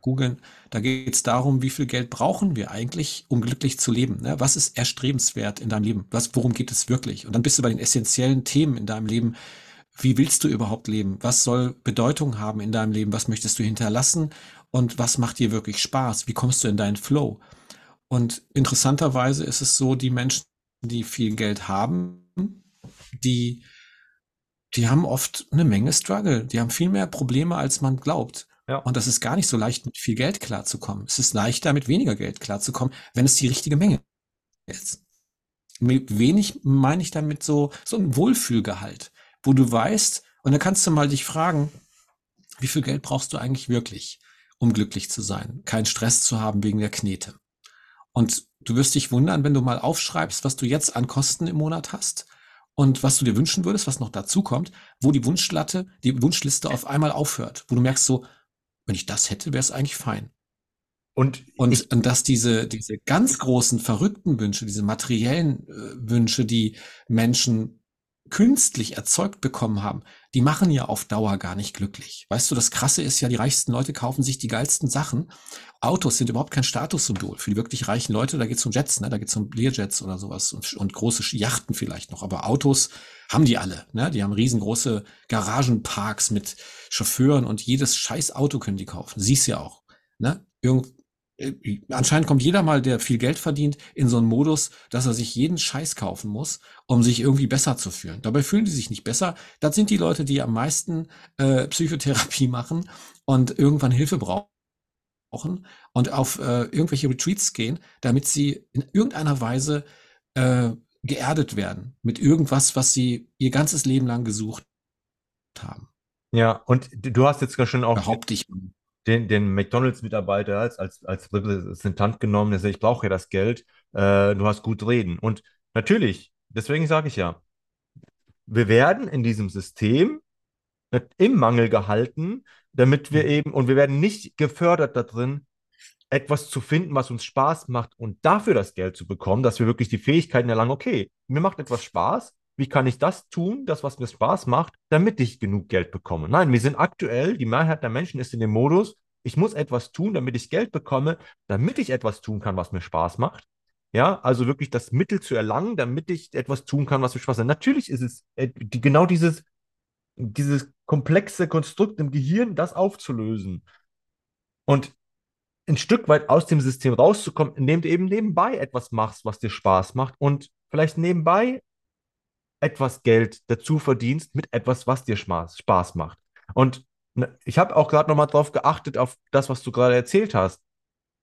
googeln. Da geht es darum, wie viel Geld brauchen wir eigentlich, um glücklich zu leben. Ne? Was ist erstrebenswert in deinem Leben? Was, worum geht es wirklich? Und dann bist du bei den essentiellen Themen in deinem Leben. Wie willst du überhaupt leben? Was soll Bedeutung haben in deinem Leben? Was möchtest du hinterlassen? Und was macht dir wirklich Spaß? Wie kommst du in deinen Flow? Und interessanterweise ist es so, die Menschen, die viel Geld haben, die, die haben oft eine Menge Struggle. Die haben viel mehr Probleme, als man glaubt. Ja. Und das ist gar nicht so leicht, mit viel Geld klarzukommen. Es ist leichter, mit weniger Geld klarzukommen, wenn es die richtige Menge ist. Mit wenig meine ich damit so, so ein Wohlfühlgehalt, wo du weißt, und da kannst du mal dich fragen, wie viel Geld brauchst du eigentlich wirklich, um glücklich zu sein, keinen Stress zu haben wegen der Knete. Und du wirst dich wundern, wenn du mal aufschreibst, was du jetzt an Kosten im Monat hast und was du dir wünschen würdest, was noch dazu kommt, wo die Wunschlatte, die Wunschliste auf einmal aufhört, wo du merkst so, wenn ich das hätte, wäre es eigentlich fein. Und Und, ich, und dass diese, diese ganz großen, verrückten Wünsche, diese materiellen äh, Wünsche, die Menschen künstlich erzeugt bekommen haben, die machen ja auf Dauer gar nicht glücklich. Weißt du, das Krasse ist ja, die reichsten Leute kaufen sich die geilsten Sachen. Autos sind überhaupt kein Statussymbol. Für die wirklich reichen Leute, da geht's um Jets, ne? da geht's um Learjets oder sowas und, und große Yachten vielleicht noch. Aber Autos haben die alle. Ne? Die haben riesengroße Garagenparks mit Chauffeuren und jedes scheiß Auto können die kaufen. Siehst ja auch. Ne? Irgend, anscheinend kommt jeder mal, der viel Geld verdient, in so einen Modus, dass er sich jeden Scheiß kaufen muss, um sich irgendwie besser zu fühlen. Dabei fühlen die sich nicht besser. Das sind die Leute, die am meisten äh, Psychotherapie machen und irgendwann Hilfe brauchen und auf äh, irgendwelche Retreats gehen, damit sie in irgendeiner Weise äh, geerdet werden mit irgendwas, was sie ihr ganzes Leben lang gesucht haben. Ja, und du hast jetzt schon auch Behaupte ich den, den McDonalds-Mitarbeiter als, als, als Repräsentant genommen, der sagt, ich brauche ja das Geld, äh, du hast gut reden. Und natürlich, deswegen sage ich ja, wir werden in diesem System im Mangel gehalten, damit wir mhm. eben, und wir werden nicht gefördert da drin, etwas zu finden, was uns Spaß macht und dafür das Geld zu bekommen, dass wir wirklich die Fähigkeiten erlangen, okay, mir macht etwas Spaß, wie kann ich das tun, das, was mir Spaß macht, damit ich genug Geld bekomme? Nein, wir sind aktuell, die Mehrheit der Menschen ist in dem Modus, ich muss etwas tun, damit ich Geld bekomme, damit ich etwas tun kann, was mir Spaß macht. Ja, also wirklich das Mittel zu erlangen, damit ich etwas tun kann, was mir Spaß macht. Natürlich ist es äh, die, genau dieses, dieses komplexe Konstrukt im Gehirn, das aufzulösen. Und ein Stück weit aus dem System rauszukommen, indem du eben nebenbei etwas machst, was dir Spaß macht und vielleicht nebenbei etwas Geld dazu verdienst mit etwas, was dir Spaß, Spaß macht. Und ne, ich habe auch gerade nochmal drauf geachtet, auf das, was du gerade erzählt hast.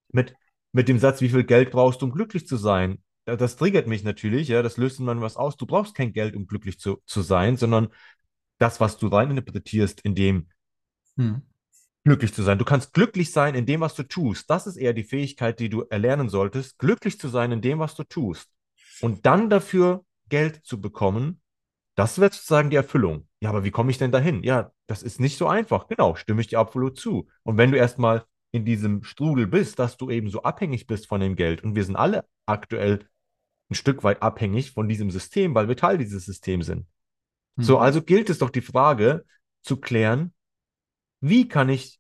Mit, mit dem Satz, wie viel Geld brauchst du, um glücklich zu sein? Das triggert mich natürlich, ja, das löst man was aus. Du brauchst kein Geld, um glücklich zu, zu sein, sondern das, was du reininterpretierst, in dem hm. glücklich zu sein. Du kannst glücklich sein in dem, was du tust. Das ist eher die Fähigkeit, die du erlernen solltest, glücklich zu sein in dem, was du tust. Und dann dafür Geld zu bekommen, das wäre sozusagen die Erfüllung. Ja, aber wie komme ich denn dahin? Ja, das ist nicht so einfach. Genau, stimme ich dir absolut zu. Und wenn du erstmal in diesem Strudel bist, dass du eben so abhängig bist von dem Geld, und wir sind alle aktuell ein Stück weit abhängig von diesem System, weil wir Teil dieses Systems sind. Mhm. So, also gilt es doch die Frage zu klären, wie kann ich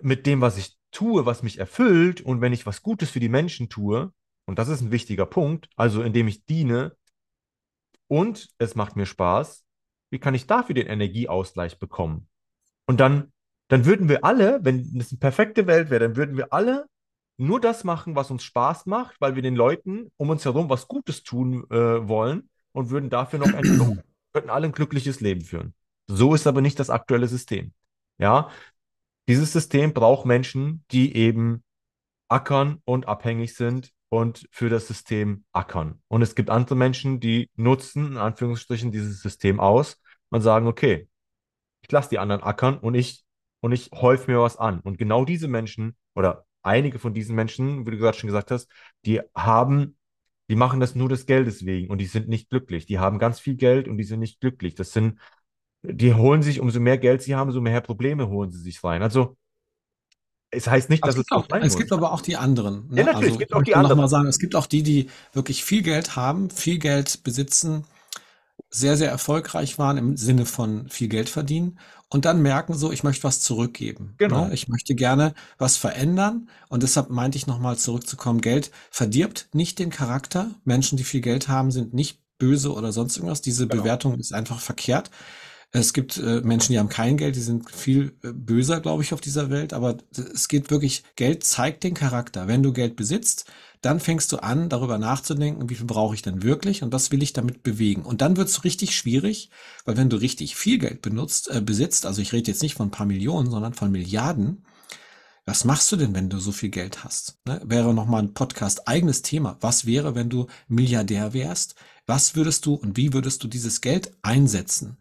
mit dem, was ich tue, was mich erfüllt und wenn ich was Gutes für die Menschen tue, und das ist ein wichtiger Punkt, also indem ich diene und es macht mir Spaß, wie kann ich dafür den Energieausgleich bekommen? Und dann, dann würden wir alle, wenn es eine perfekte Welt wäre, dann würden wir alle nur das machen, was uns Spaß macht, weil wir den Leuten um uns herum was Gutes tun äh, wollen und würden dafür noch ein, könnten alle ein glückliches Leben führen. So ist aber nicht das aktuelle System. Ja, dieses System braucht Menschen, die eben ackern und abhängig sind und für das System ackern. Und es gibt andere Menschen, die nutzen, in Anführungsstrichen, dieses System aus und sagen, okay, ich lasse die anderen ackern und ich, und ich häufe mir was an. Und genau diese Menschen oder einige von diesen Menschen, wie du gerade schon gesagt hast, die haben, die machen das nur des Geldes wegen und die sind nicht glücklich. Die haben ganz viel Geld und die sind nicht glücklich. Das sind, die holen sich, umso mehr Geld sie haben, umso mehr Probleme holen sie sich rein. Also es heißt nicht, dass es, es auch, Es gibt aber auch die anderen. Ne? Ja, natürlich, also, es gibt auch die anderen. Noch mal sagen, es gibt auch die, die wirklich viel Geld haben, viel Geld besitzen, sehr, sehr erfolgreich waren im Sinne von viel Geld verdienen und dann merken so, ich möchte was zurückgeben. Genau. Ne? Ich möchte gerne was verändern und deshalb meinte ich nochmal zurückzukommen, Geld verdirbt nicht den Charakter. Menschen, die viel Geld haben, sind nicht böse oder sonst irgendwas. Diese genau. Bewertung ist einfach verkehrt. Es gibt äh, Menschen, die haben kein Geld, die sind viel äh, böser, glaube ich, auf dieser Welt. Aber es geht wirklich, Geld zeigt den Charakter. Wenn du Geld besitzt, dann fängst du an, darüber nachzudenken, wie viel brauche ich denn wirklich und was will ich damit bewegen. Und dann wird es richtig schwierig, weil wenn du richtig viel Geld benutzt, äh, besitzt, also ich rede jetzt nicht von ein paar Millionen, sondern von Milliarden, was machst du denn, wenn du so viel Geld hast? Ne? Wäre nochmal ein Podcast eigenes Thema. Was wäre, wenn du Milliardär wärst? Was würdest du und wie würdest du dieses Geld einsetzen?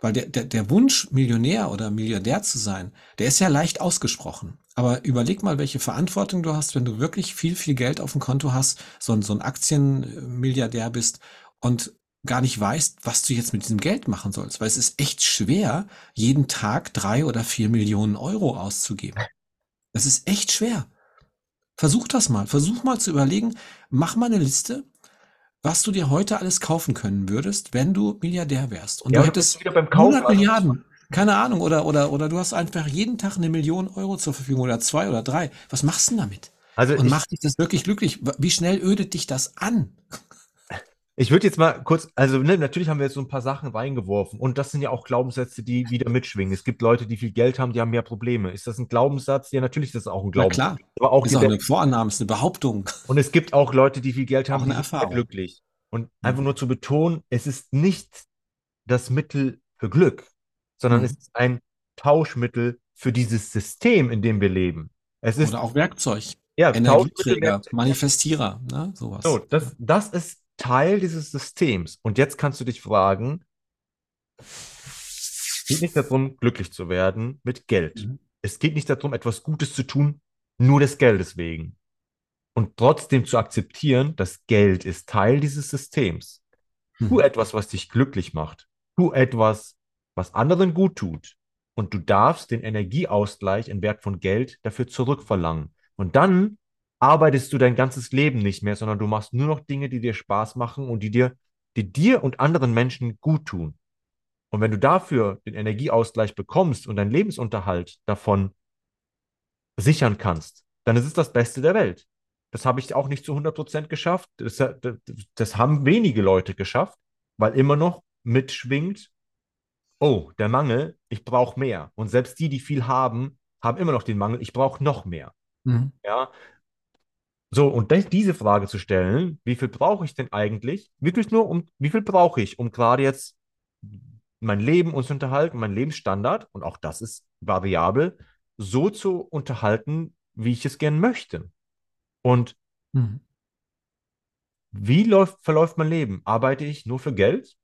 Weil der, der, der Wunsch, Millionär oder Milliardär zu sein, der ist ja leicht ausgesprochen. Aber überleg mal, welche Verantwortung du hast, wenn du wirklich viel, viel Geld auf dem Konto hast, so ein, so ein Aktienmilliardär bist und gar nicht weißt, was du jetzt mit diesem Geld machen sollst. Weil es ist echt schwer, jeden Tag drei oder vier Millionen Euro auszugeben. Das ist echt schwer. Versuch das mal. Versuch mal zu überlegen, mach mal eine Liste was du dir heute alles kaufen können würdest, wenn du Milliardär wärst. Und Ja, du hättest wieder beim Kaufen. 100 Milliarden. Keine Ahnung. Oder, oder, oder du hast einfach jeden Tag eine Million Euro zur Verfügung oder zwei oder drei. Was machst du denn damit? Also Und ich, macht dich das wirklich glücklich? Wie schnell ödet dich das an? Ich würde jetzt mal kurz, also ne, natürlich haben wir jetzt so ein paar Sachen reingeworfen und das sind ja auch Glaubenssätze, die wieder mitschwingen. Es gibt Leute, die viel Geld haben, die haben mehr Probleme. Ist das ein Glaubenssatz? Ja, natürlich ist das auch ein Na Glaubenssatz. klar. Aber auch Ist auch eine Vorannahme, ist eine Behauptung. und es gibt auch Leute, die viel Geld haben, eine die sind glücklich. Und einfach nur zu betonen, es ist nicht das Mittel für Glück, sondern es Hm. ist ein Tauschmittel für dieses System, in dem wir leben. Es ist, Oder auch Werkzeug. ja, Energieträger. Manifestierer, ne? So, Sowas. das, das ist Teil dieses Systems. Und jetzt kannst du dich fragen, es geht nicht darum, glücklich zu werden mit Geld. Mhm. Es geht nicht darum, etwas Gutes zu tun, nur des Geldes wegen. Und trotzdem zu akzeptieren, dass Geld ist Teil dieses Systems. Tu Mhm. etwas, was dich glücklich macht. Tu etwas, was anderen gut tut. Und du darfst den Energieausgleich in Wert von Geld dafür zurückverlangen. Und dann arbeitest du dein ganzes Leben nicht mehr, sondern du machst nur noch Dinge, die dir Spaß machen und die dir, die dir und anderen Menschen gut tun. Und wenn du dafür den Energieausgleich bekommst und deinen Lebensunterhalt davon sichern kannst, dann ist es das Beste der Welt. Das habe ich auch nicht zu 100% geschafft. Das, das, das haben wenige Leute geschafft, weil immer noch mitschwingt, oh, der Mangel, ich brauche mehr. Und selbst die, die viel haben, haben immer noch den Mangel, ich brauche noch mehr. Mhm. Ja, so, und das, diese Frage zu stellen, wie viel brauche ich denn eigentlich? Wirklich nur um, wie viel brauche ich, um gerade jetzt mein Leben und zu unterhalten, mein Lebensstandard, und auch das ist variabel, so zu unterhalten, wie ich es gern möchte. Und Mhm. wie läuft, verläuft mein Leben? Arbeite ich nur für Geld?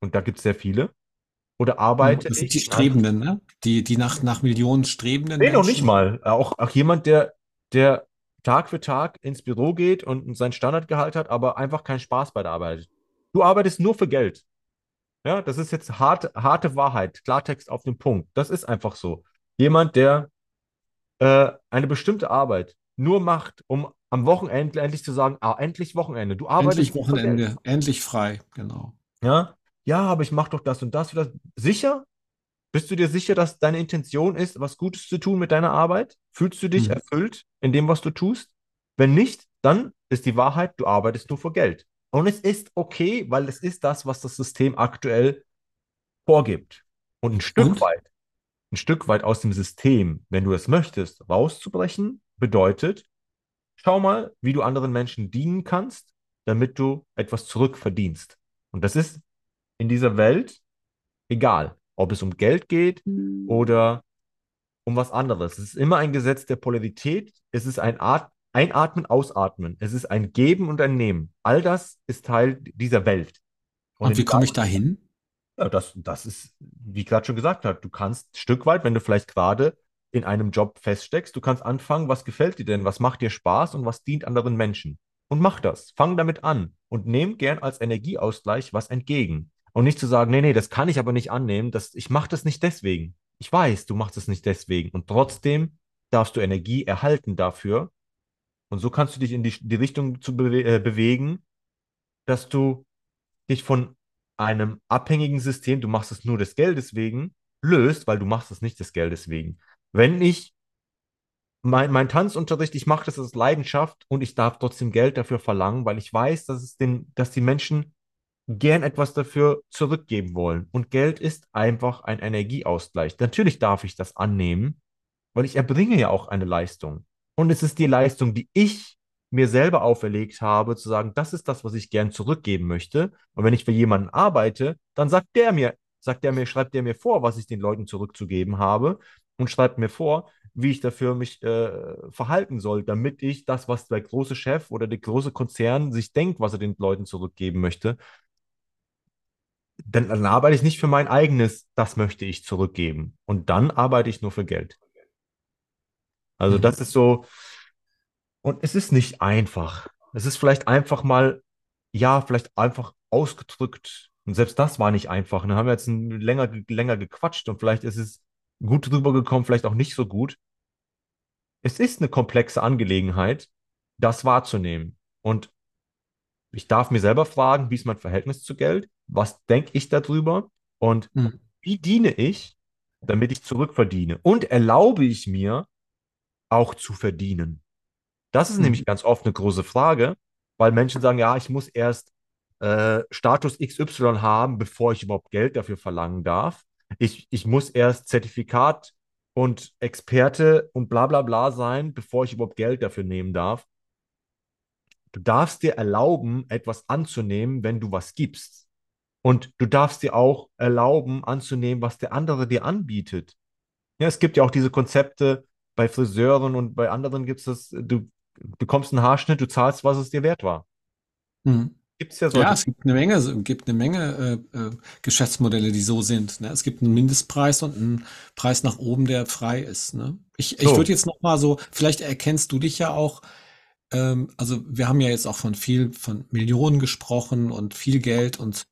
Und da gibt es sehr viele. Oder Mhm. arbeite Das sind die ich nach, Strebenden, ne? Die, die nach, nach Millionen strebenden nee, noch nicht Menschen. mal. Auch, auch jemand, der, der Tag für Tag ins Büro geht und sein Standardgehalt hat, aber einfach keinen Spaß bei der Arbeit. Du arbeitest nur für Geld. Ja, das ist jetzt harte, harte Wahrheit, Klartext auf den Punkt. Das ist einfach so. Jemand, der äh, eine bestimmte Arbeit nur macht, um am Wochenende endlich zu sagen, ah, endlich Wochenende. Du arbeitest Endlich. Wochenende, endlich frei, genau. Ja, ja, aber ich mache doch das und das. das. Sicher? Bist du dir sicher, dass deine Intention ist, was Gutes zu tun mit deiner Arbeit? Fühlst du dich Mhm. erfüllt in dem, was du tust? Wenn nicht, dann ist die Wahrheit, du arbeitest nur für Geld. Und es ist okay, weil es ist das, was das System aktuell vorgibt. Und ein Stück Und? weit, ein Stück weit aus dem System, wenn du es möchtest, rauszubrechen, bedeutet, schau mal, wie du anderen Menschen dienen kannst, damit du etwas zurückverdienst. Und das ist in dieser Welt egal, ob es um Geld geht oder um was anderes. Es ist immer ein Gesetz der Polarität. Es ist ein At Einatmen, Ausatmen. Es ist ein Geben und ein Nehmen. All das ist Teil dieser Welt. Und in wie komme ich dieser- dahin? ja, das, das ist, wie ich gerade schon gesagt habe, du kannst ein Stück weit, wenn du vielleicht gerade in einem Job feststeckst, du kannst anfangen, was gefällt dir denn, was macht dir Spaß und was dient anderen Menschen. Und mach das. Fang damit an und nimm gern als Energieausgleich was entgegen. Und nicht zu sagen, nee, nee, das kann ich aber nicht annehmen, das, ich mache das nicht deswegen. Ich weiß, du machst es nicht deswegen. Und trotzdem darfst du Energie erhalten dafür. Und so kannst du dich in die, die Richtung zu bewe äh, bewegen, dass du dich von einem abhängigen System, du machst es nur des Geldes wegen, löst, weil du machst es nicht des Geldes wegen. Wenn ich mein, mein Tanzunterricht, ich mache das aus Leidenschaft und ich darf trotzdem Geld dafür verlangen, weil ich weiß, dass es den, dass die Menschen gern etwas dafür zurückgeben wollen. Und Geld ist einfach ein Energieausgleich. Natürlich darf ich das annehmen, weil ich erbringe ja auch eine Leistung. Und es ist die Leistung, die ich mir selber auferlegt habe, zu sagen, das ist das, was ich gern zurückgeben möchte. Und wenn ich für jemanden arbeite, dann sagt der mir, sagt der mir, schreibt der mir vor, was ich den Leuten zurückzugeben habe und schreibt mir vor, wie ich dafür mich äh, verhalten soll, damit ich das, was der große Chef oder der große Konzern sich denkt, was er den Leuten zurückgeben möchte, dann, dann arbeite ich nicht für mein eigenes, das möchte ich zurückgeben. Und dann arbeite ich nur für Geld. Also Mhm. das ist so, und es ist nicht einfach. Es ist vielleicht einfach mal, ja, vielleicht einfach ausgedrückt. Und selbst das war nicht einfach. Und dann haben wir jetzt länger, länger gequatscht und vielleicht ist es gut rübergekommen, vielleicht auch nicht so gut. Es ist eine komplexe Angelegenheit, das wahrzunehmen. Und Ich darf mir selber fragen, wie ist mein Verhältnis zu Geld? Was denke ich darüber? Und Mhm. wie diene ich, damit ich zurückverdiene? Und erlaube ich mir auch zu verdienen? Das ist Mhm. nämlich ganz oft eine große Frage, weil Menschen sagen, ja, ich muss erst äh, Status XY haben, bevor ich überhaupt Geld dafür verlangen darf. Ich, ich muss erst Zertifikat und Experte und bla bla bla sein, bevor ich überhaupt Geld dafür nehmen darf. Du darfst dir erlauben, etwas anzunehmen, wenn du was gibst. Und du darfst dir auch erlauben, anzunehmen, was der andere dir anbietet. Ja, es gibt ja auch diese Konzepte bei Friseuren und bei anderen gibt es das, du bekommst einen Haarschnitt, du zahlst, was es dir wert war. Mhm. Gibt es ja Ja, solche. es gibt eine Menge, es gibt eine Menge äh, äh, Geschäftsmodelle, die so sind. Ne? Es gibt einen Mindestpreis und einen Preis nach oben, der frei ist. Ne? Ich, ich würde So, jetzt noch mal so, vielleicht erkennst du dich ja auch. Ähm, also wir haben ja jetzt auch von viel, von Millionen gesprochen und viel Geld und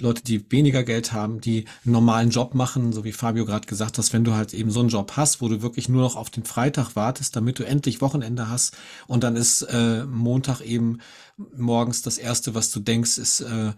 Leute, die weniger Geld haben, die einen normalen Job machen, so wie Fabio gerade gesagt hat, wenn du halt eben so einen Job hast, wo du wirklich nur noch auf den Freitag wartest, damit du endlich Wochenende hast und dann ist äh, Montag eben morgens das Erste, was du denkst, ist äh,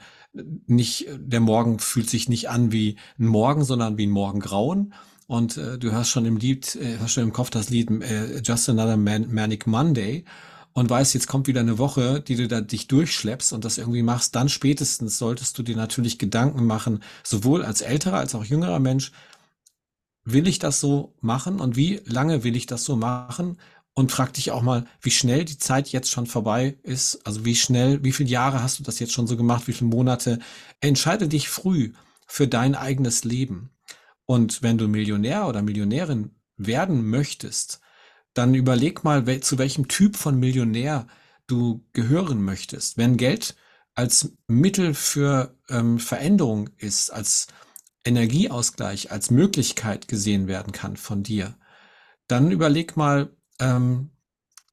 nicht, der Morgen fühlt sich nicht an wie ein Morgen, sondern wie ein Morgengrauen. Und äh, du hörst schon im Lied, äh, hast schon im Kopf das Lied äh, Just Another Man Manic Monday und weißt, jetzt kommt wieder eine Woche, die du da dich durchschleppst und das irgendwie machst, dann spätestens solltest du dir natürlich Gedanken machen, sowohl als älterer als auch jüngerer Mensch, will ich das so machen und wie lange will ich das so machen? Und frag dich auch mal, wie schnell die Zeit jetzt schon vorbei ist. Also wie schnell, wie viele Jahre hast du das jetzt schon so gemacht? Wie viele Monate? Entscheide dich früh für dein eigenes Leben. Und wenn du Millionär oder Millionärin werden möchtest, dann überleg mal, wel zu welchem Typ von Millionär du gehören möchtest. Wenn Geld als Mittel für ähm, Veränderung ist, als Energieausgleich, als Möglichkeit gesehen werden kann von dir, dann überleg mal, ähm,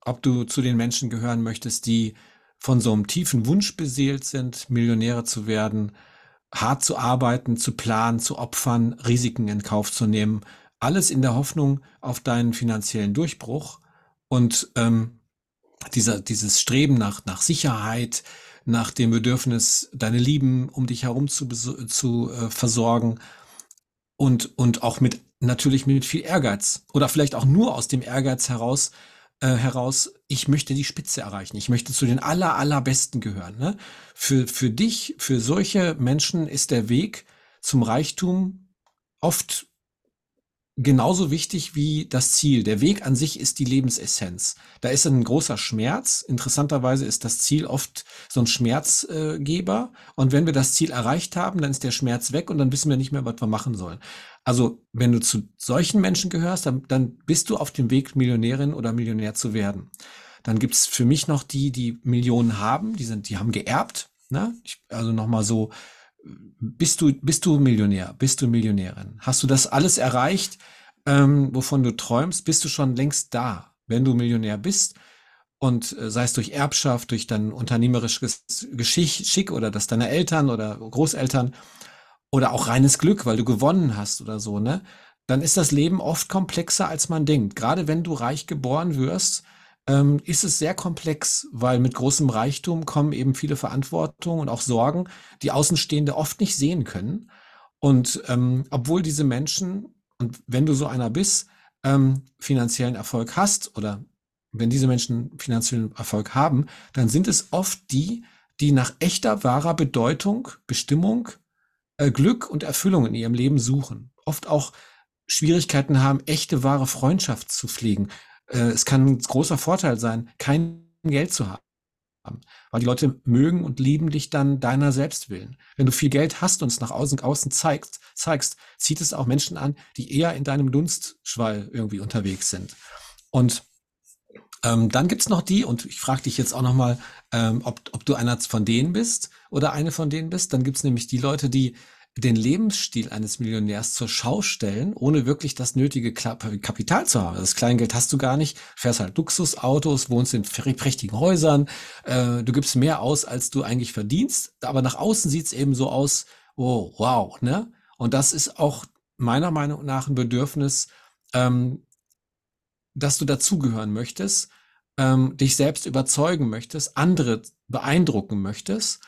ob du zu den Menschen gehören möchtest, die von so einem tiefen Wunsch beseelt sind, Millionäre zu werden, hart zu arbeiten, zu planen, zu opfern, Risiken in Kauf zu nehmen, alles in der Hoffnung auf deinen finanziellen Durchbruch und ähm, dieser, dieses Streben nach, nach Sicherheit, nach dem Bedürfnis, deine Lieben um dich herum zu, zu äh, versorgen und, und auch mit natürlich mit viel Ehrgeiz oder vielleicht auch nur aus dem Ehrgeiz heraus, äh, heraus, ich möchte die Spitze erreichen. Ich möchte zu den aller, allerbesten gehören. Ne? Für, für dich, für solche Menschen ist der Weg zum Reichtum oft genauso wichtig wie das Ziel. Der Weg an sich ist die Lebensessenz. Da ist ein großer Schmerz. Interessanterweise ist das Ziel oft so ein Schmerzgeber. Und wenn wir das Ziel erreicht haben, dann ist der Schmerz weg und dann wissen wir nicht mehr, was wir machen sollen. Also, wenn du zu solchen Menschen gehörst, dann, dann bist du auf dem Weg, Millionärin oder Millionär zu werden. Dann gibt's für mich noch die, die Millionen haben, die sind, die haben geerbt. Ne? Ich, also nochmal so, bist du, bist du Millionär? Bist du Millionärin? Hast du das alles erreicht, ähm, wovon du träumst? Bist du schon längst da, wenn du Millionär bist? Und äh, sei es durch Erbschaft, durch dein unternehmerisches Geschick oder das deiner Eltern oder Großeltern oder auch reines Glück, weil du gewonnen hast oder so, ne? Dann ist das Leben oft komplexer, als man denkt. Gerade wenn du reich geboren wirst, ähm, ist es sehr komplex, weil mit großem Reichtum kommen eben viele Verantwortung und auch Sorgen, die Außenstehende oft nicht sehen können. Und ähm, obwohl diese Menschen, und wenn du so einer bist, ähm, finanziellen Erfolg hast oder wenn diese Menschen finanziellen Erfolg haben, dann sind es oft die, die nach echter, wahrer Bedeutung, Bestimmung, äh, Glück und Erfüllung in ihrem Leben suchen. Oft auch Schwierigkeiten haben, echte, wahre Freundschaft zu pflegen. Äh, es kann ein großer Vorteil sein, kein Geld zu haben. Weil die Leute mögen und lieben dich dann deiner selbst willen. Wenn du viel Geld hast und es nach außen, außen zeigst, zeigst, zieht es auch Menschen an, die eher in deinem Dunstschwall irgendwie unterwegs sind. Und ähm, dann gibt's noch die, und ich frage dich jetzt auch nochmal, ähm, ob, ob du einer von denen bist oder eine von denen bist. Dann gibt's nämlich die Leute, die den Lebensstil eines Millionärs zur Schau stellen, ohne wirklich das nötige Kapital zu haben. Das Kleingeld hast du gar nicht, fährst halt Luxusautos, wohnst in prächtigen Häusern, äh, du gibst mehr aus, als du eigentlich verdienst, aber nach außen sieht's eben so aus, oh, wow, ne? Und das ist auch meiner Meinung nach ein Bedürfnis, ähm, dass du dazugehören möchtest ähm, dich selbst überzeugen möchtest, andere beeindrucken möchtest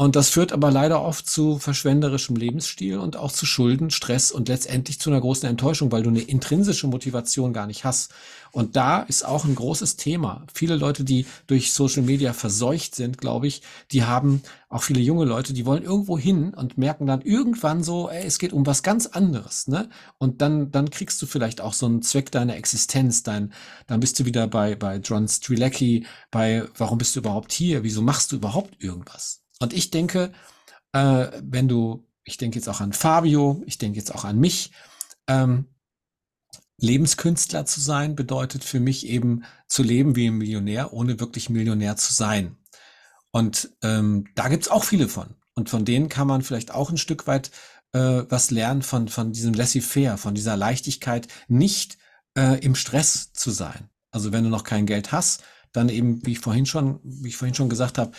und das führt aber leider oft zu verschwenderischem Lebensstil und auch zu Schulden, Stress und letztendlich zu einer großen Enttäuschung, weil du eine intrinsische Motivation gar nicht hast. Und da ist auch ein großes Thema. Viele Leute, die durch Social Media verseucht sind, glaube ich, die haben auch viele junge Leute, die wollen irgendwo hin und merken dann irgendwann so, ey, es geht um was ganz anderes, ne? Und dann, dann kriegst du vielleicht auch so einen Zweck deiner Existenz, dein, dann bist du wieder bei, bei John Strilecki, bei, warum bist du überhaupt hier? Wieso machst du überhaupt irgendwas? Und ich denke, äh, wenn du, ich denke jetzt auch an Fabio, ich denke jetzt auch an mich, ähm, Lebenskünstler zu sein bedeutet für mich eben zu leben wie ein Millionär, ohne wirklich Millionär zu sein. Und ähm, da gibt's auch viele von. Und von denen kann man vielleicht auch ein Stück weit äh, was lernen von, von diesem Laissez-faire, von dieser Leichtigkeit, nicht äh, im Stress zu sein. Also wenn du noch kein Geld hast, dann eben, wie ich vorhin schon, wie ich vorhin schon gesagt habe,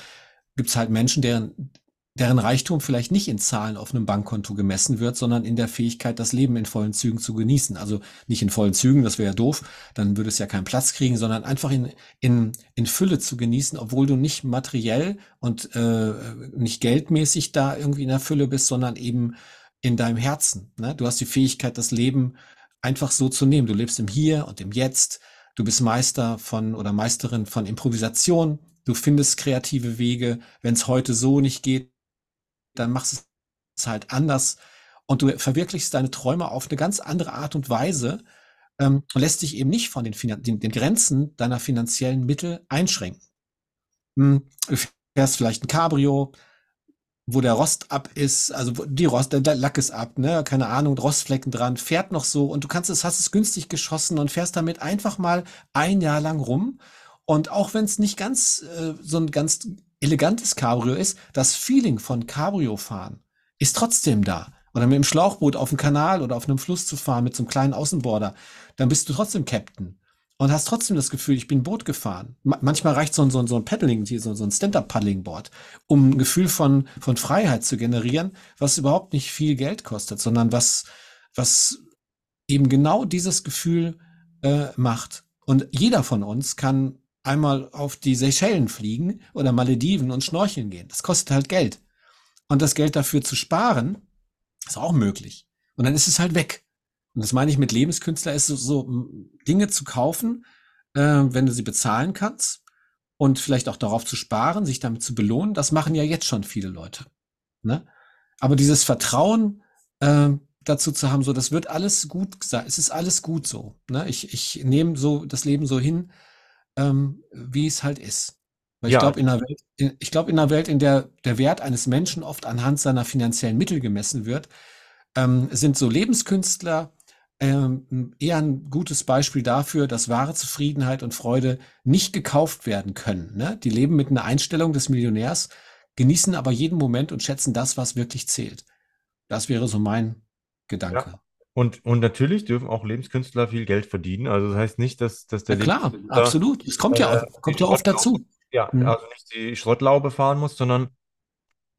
gibt es halt Menschen, deren, deren Reichtum vielleicht nicht in Zahlen auf einem Bankkonto gemessen wird, sondern in der Fähigkeit, das Leben in vollen Zügen zu genießen. Also nicht in vollen Zügen, das wäre ja doof, dann würde es ja keinen Platz kriegen, sondern einfach in, in, in Fülle zu genießen, obwohl du nicht materiell und äh, nicht geldmäßig da irgendwie in der Fülle bist, sondern eben in deinem Herzen. Ne? Du hast die Fähigkeit, das Leben einfach so zu nehmen. Du lebst im Hier und im Jetzt. Du bist Meister von oder Meisterin von Improvisation. Du findest kreative Wege. Wenn es heute so nicht geht, dann machst es halt anders. Und du verwirklichst deine Träume auf eine ganz andere Art und Weise ähm, und lässt dich eben nicht von den, den, den Grenzen deiner finanziellen Mittel einschränken. Hm, du fährst vielleicht ein Cabrio, wo der Rost ab ist, also die Rost, der Lack ist ab, ne, keine Ahnung, Rostflecken dran, fährt noch so und du kannst es, hast es günstig geschossen und fährst damit einfach mal ein Jahr lang rum und auch wenn es nicht ganz äh, so ein ganz elegantes Cabrio ist, das Feeling von Cabrio fahren ist trotzdem da. Oder mit dem Schlauchboot auf dem Kanal oder auf einem Fluss zu fahren mit so einem kleinen Außenborder, dann bist du trotzdem Captain und hast trotzdem das Gefühl, ich bin Boot gefahren. Ma manchmal reicht so ein, so ein, so ein Paddling, so, so ein Stand-Up-Paddling-Board, um ein Gefühl von, von Freiheit zu generieren, was überhaupt nicht viel Geld kostet, sondern was, was eben genau dieses Gefühl äh, macht. Und jeder von uns kann einmal auf die Seychellen fliegen oder Malediven und schnorcheln gehen. Das kostet halt Geld. Und das Geld dafür zu sparen, ist auch möglich. Und dann ist es halt weg. Und das meine ich mit Lebenskünstler, ist so, so Dinge zu kaufen, äh, wenn du sie bezahlen kannst und vielleicht auch darauf zu sparen, sich damit zu belohnen. Das machen ja jetzt schon viele Leute. Ne? Aber dieses Vertrauen äh, dazu zu haben, so das wird alles gut sein, es ist alles gut so. Ne? Ich, ich nehme so das Leben so hin, ähm, wie es halt ist. Weil ja. ich glaube, in einer Welt, in, ich glaube, in einer Welt, in der der Wert eines Menschen oft anhand seiner finanziellen Mittel gemessen wird, ähm, sind so Lebenskünstler ähm, eher ein gutes Beispiel dafür, dass wahre Zufriedenheit und Freude nicht gekauft werden können. Ne? Die leben mit einer Einstellung des Millionärs, genießen aber jeden Moment und schätzen das, was wirklich zählt. Das wäre so mein Gedanke. Ja. Und, und natürlich dürfen auch Lebenskünstler viel Geld verdienen. Also das heißt nicht, dass, dass der ja, klar, absolut. Es kommt ja, äh, kommt ja oft dazu. Ja, mhm. also nicht die Schrottlaube fahren muss, sondern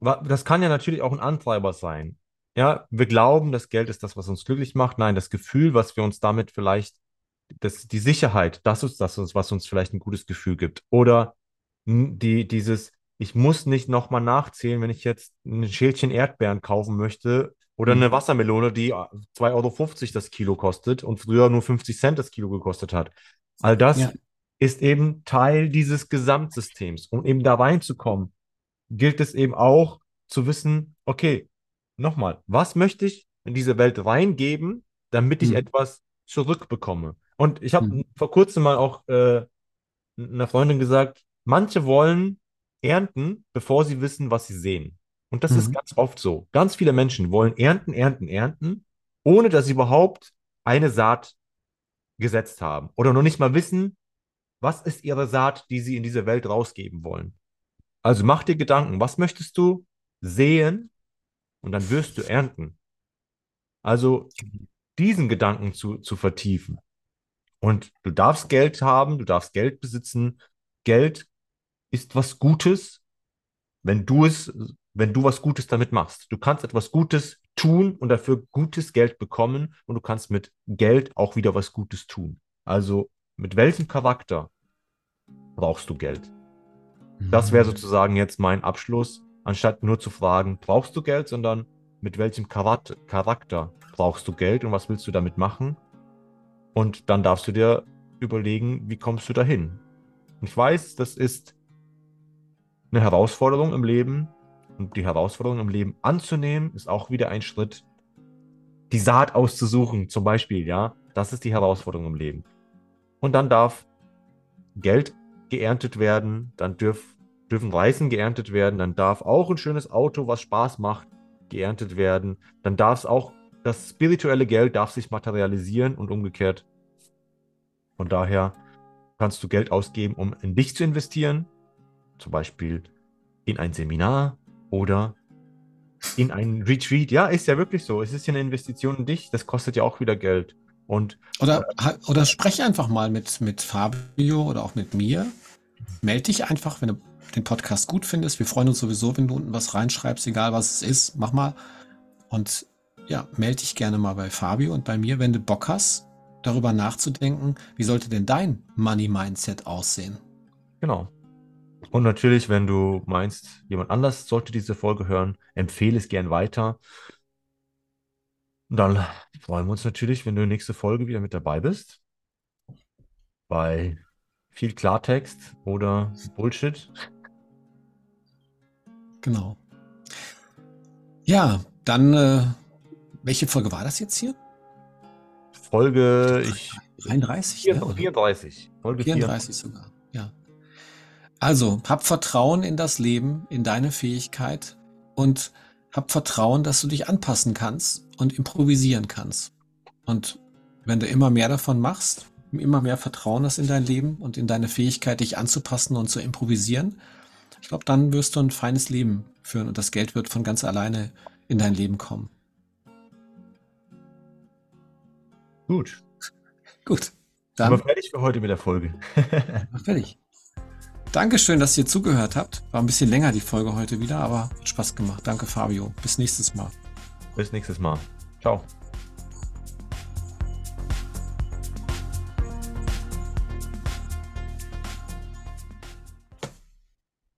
das kann ja natürlich auch ein Antreiber sein. Ja, wir glauben, das Geld ist das, was uns glücklich macht. Nein, das Gefühl, was wir uns damit vielleicht, das, die Sicherheit, das ist das, was uns vielleicht ein gutes Gefühl gibt. Oder die, dieses, ich muss nicht nochmal nachzählen, wenn ich jetzt ein Schälchen Erdbeeren kaufen möchte, oder eine mhm. Wassermelone, die 2,50 Euro das Kilo kostet und früher nur 50 Cent das Kilo gekostet hat. All das ja. ist eben Teil dieses Gesamtsystems. Um eben da reinzukommen, gilt es eben auch zu wissen, okay, nochmal, was möchte ich in diese Welt reingeben, damit ich mhm. etwas zurückbekomme? Und ich habe mhm. vor kurzem mal auch äh, einer Freundin gesagt, manche wollen ernten, bevor sie wissen, was sie sehen. Und das mhm. ist ganz oft so. Ganz viele Menschen wollen ernten, ernten, ernten, ohne dass sie überhaupt eine Saat gesetzt haben oder noch nicht mal wissen, was ist ihre Saat, die sie in diese Welt rausgeben wollen. Also mach dir Gedanken, was möchtest du sehen und dann wirst du ernten. Also diesen Gedanken zu, zu vertiefen. Und du darfst Geld haben, du darfst Geld besitzen. Geld ist was Gutes, wenn du es wenn du was Gutes damit machst. Du kannst etwas Gutes tun und dafür gutes Geld bekommen und du kannst mit Geld auch wieder was Gutes tun. Also mit welchem Charakter brauchst du Geld? Das wäre sozusagen jetzt mein Abschluss, anstatt nur zu fragen, brauchst du Geld, sondern mit welchem Charakter brauchst du Geld und was willst du damit machen? Und dann darfst du dir überlegen, wie kommst du dahin? Ich weiß, das ist eine Herausforderung im Leben und die Herausforderung im Leben anzunehmen, ist auch wieder ein Schritt, die Saat auszusuchen, zum Beispiel, ja, das ist die Herausforderung im Leben. Und dann darf Geld geerntet werden, dann dürf, dürfen Reisen geerntet werden, dann darf auch ein schönes Auto, was Spaß macht, geerntet werden, dann darf es auch, das spirituelle Geld darf sich materialisieren und umgekehrt. Von daher kannst du Geld ausgeben, um in dich zu investieren, zum Beispiel in ein Seminar oder in ein Retreat. Ja, ist ja wirklich so. Es ist ja eine Investition in dich, das kostet ja auch wieder Geld. Und, oder, äh, oder sprech einfach mal mit, mit Fabio oder auch mit mir. Meld dich einfach, wenn du den Podcast gut findest. Wir freuen uns sowieso, wenn du unten was reinschreibst, egal was es ist. Mach mal. Und ja, melde dich gerne mal bei Fabio und bei mir, wenn du Bock hast, darüber nachzudenken, wie sollte denn dein Money Mindset aussehen? Genau. Und natürlich, wenn du meinst, jemand anders sollte diese Folge hören, empfehle es gern weiter. Und dann freuen wir uns natürlich, wenn du nächste Folge wieder mit dabei bist. Bei viel Klartext oder Bullshit. Genau. Ja, dann, äh, welche Folge war das jetzt hier? Folge ich, 33? 34. 34. Folge 34 sogar. Also, hab Vertrauen in das Leben, in deine Fähigkeit und hab Vertrauen, dass du dich anpassen kannst und improvisieren kannst. Und wenn du immer mehr davon machst, immer mehr Vertrauen hast in dein Leben und in deine Fähigkeit, dich anzupassen und zu improvisieren, ich glaube, dann wirst du ein feines Leben führen und das Geld wird von ganz alleine in dein Leben kommen. Gut. Gut. Dann wir fertig für heute mit der Folge. fertig. Dankeschön, dass ihr zugehört habt. War ein bisschen länger die Folge heute wieder, aber hat Spaß gemacht. Danke, Fabio. Bis nächstes Mal. Bis nächstes Mal. Ciao.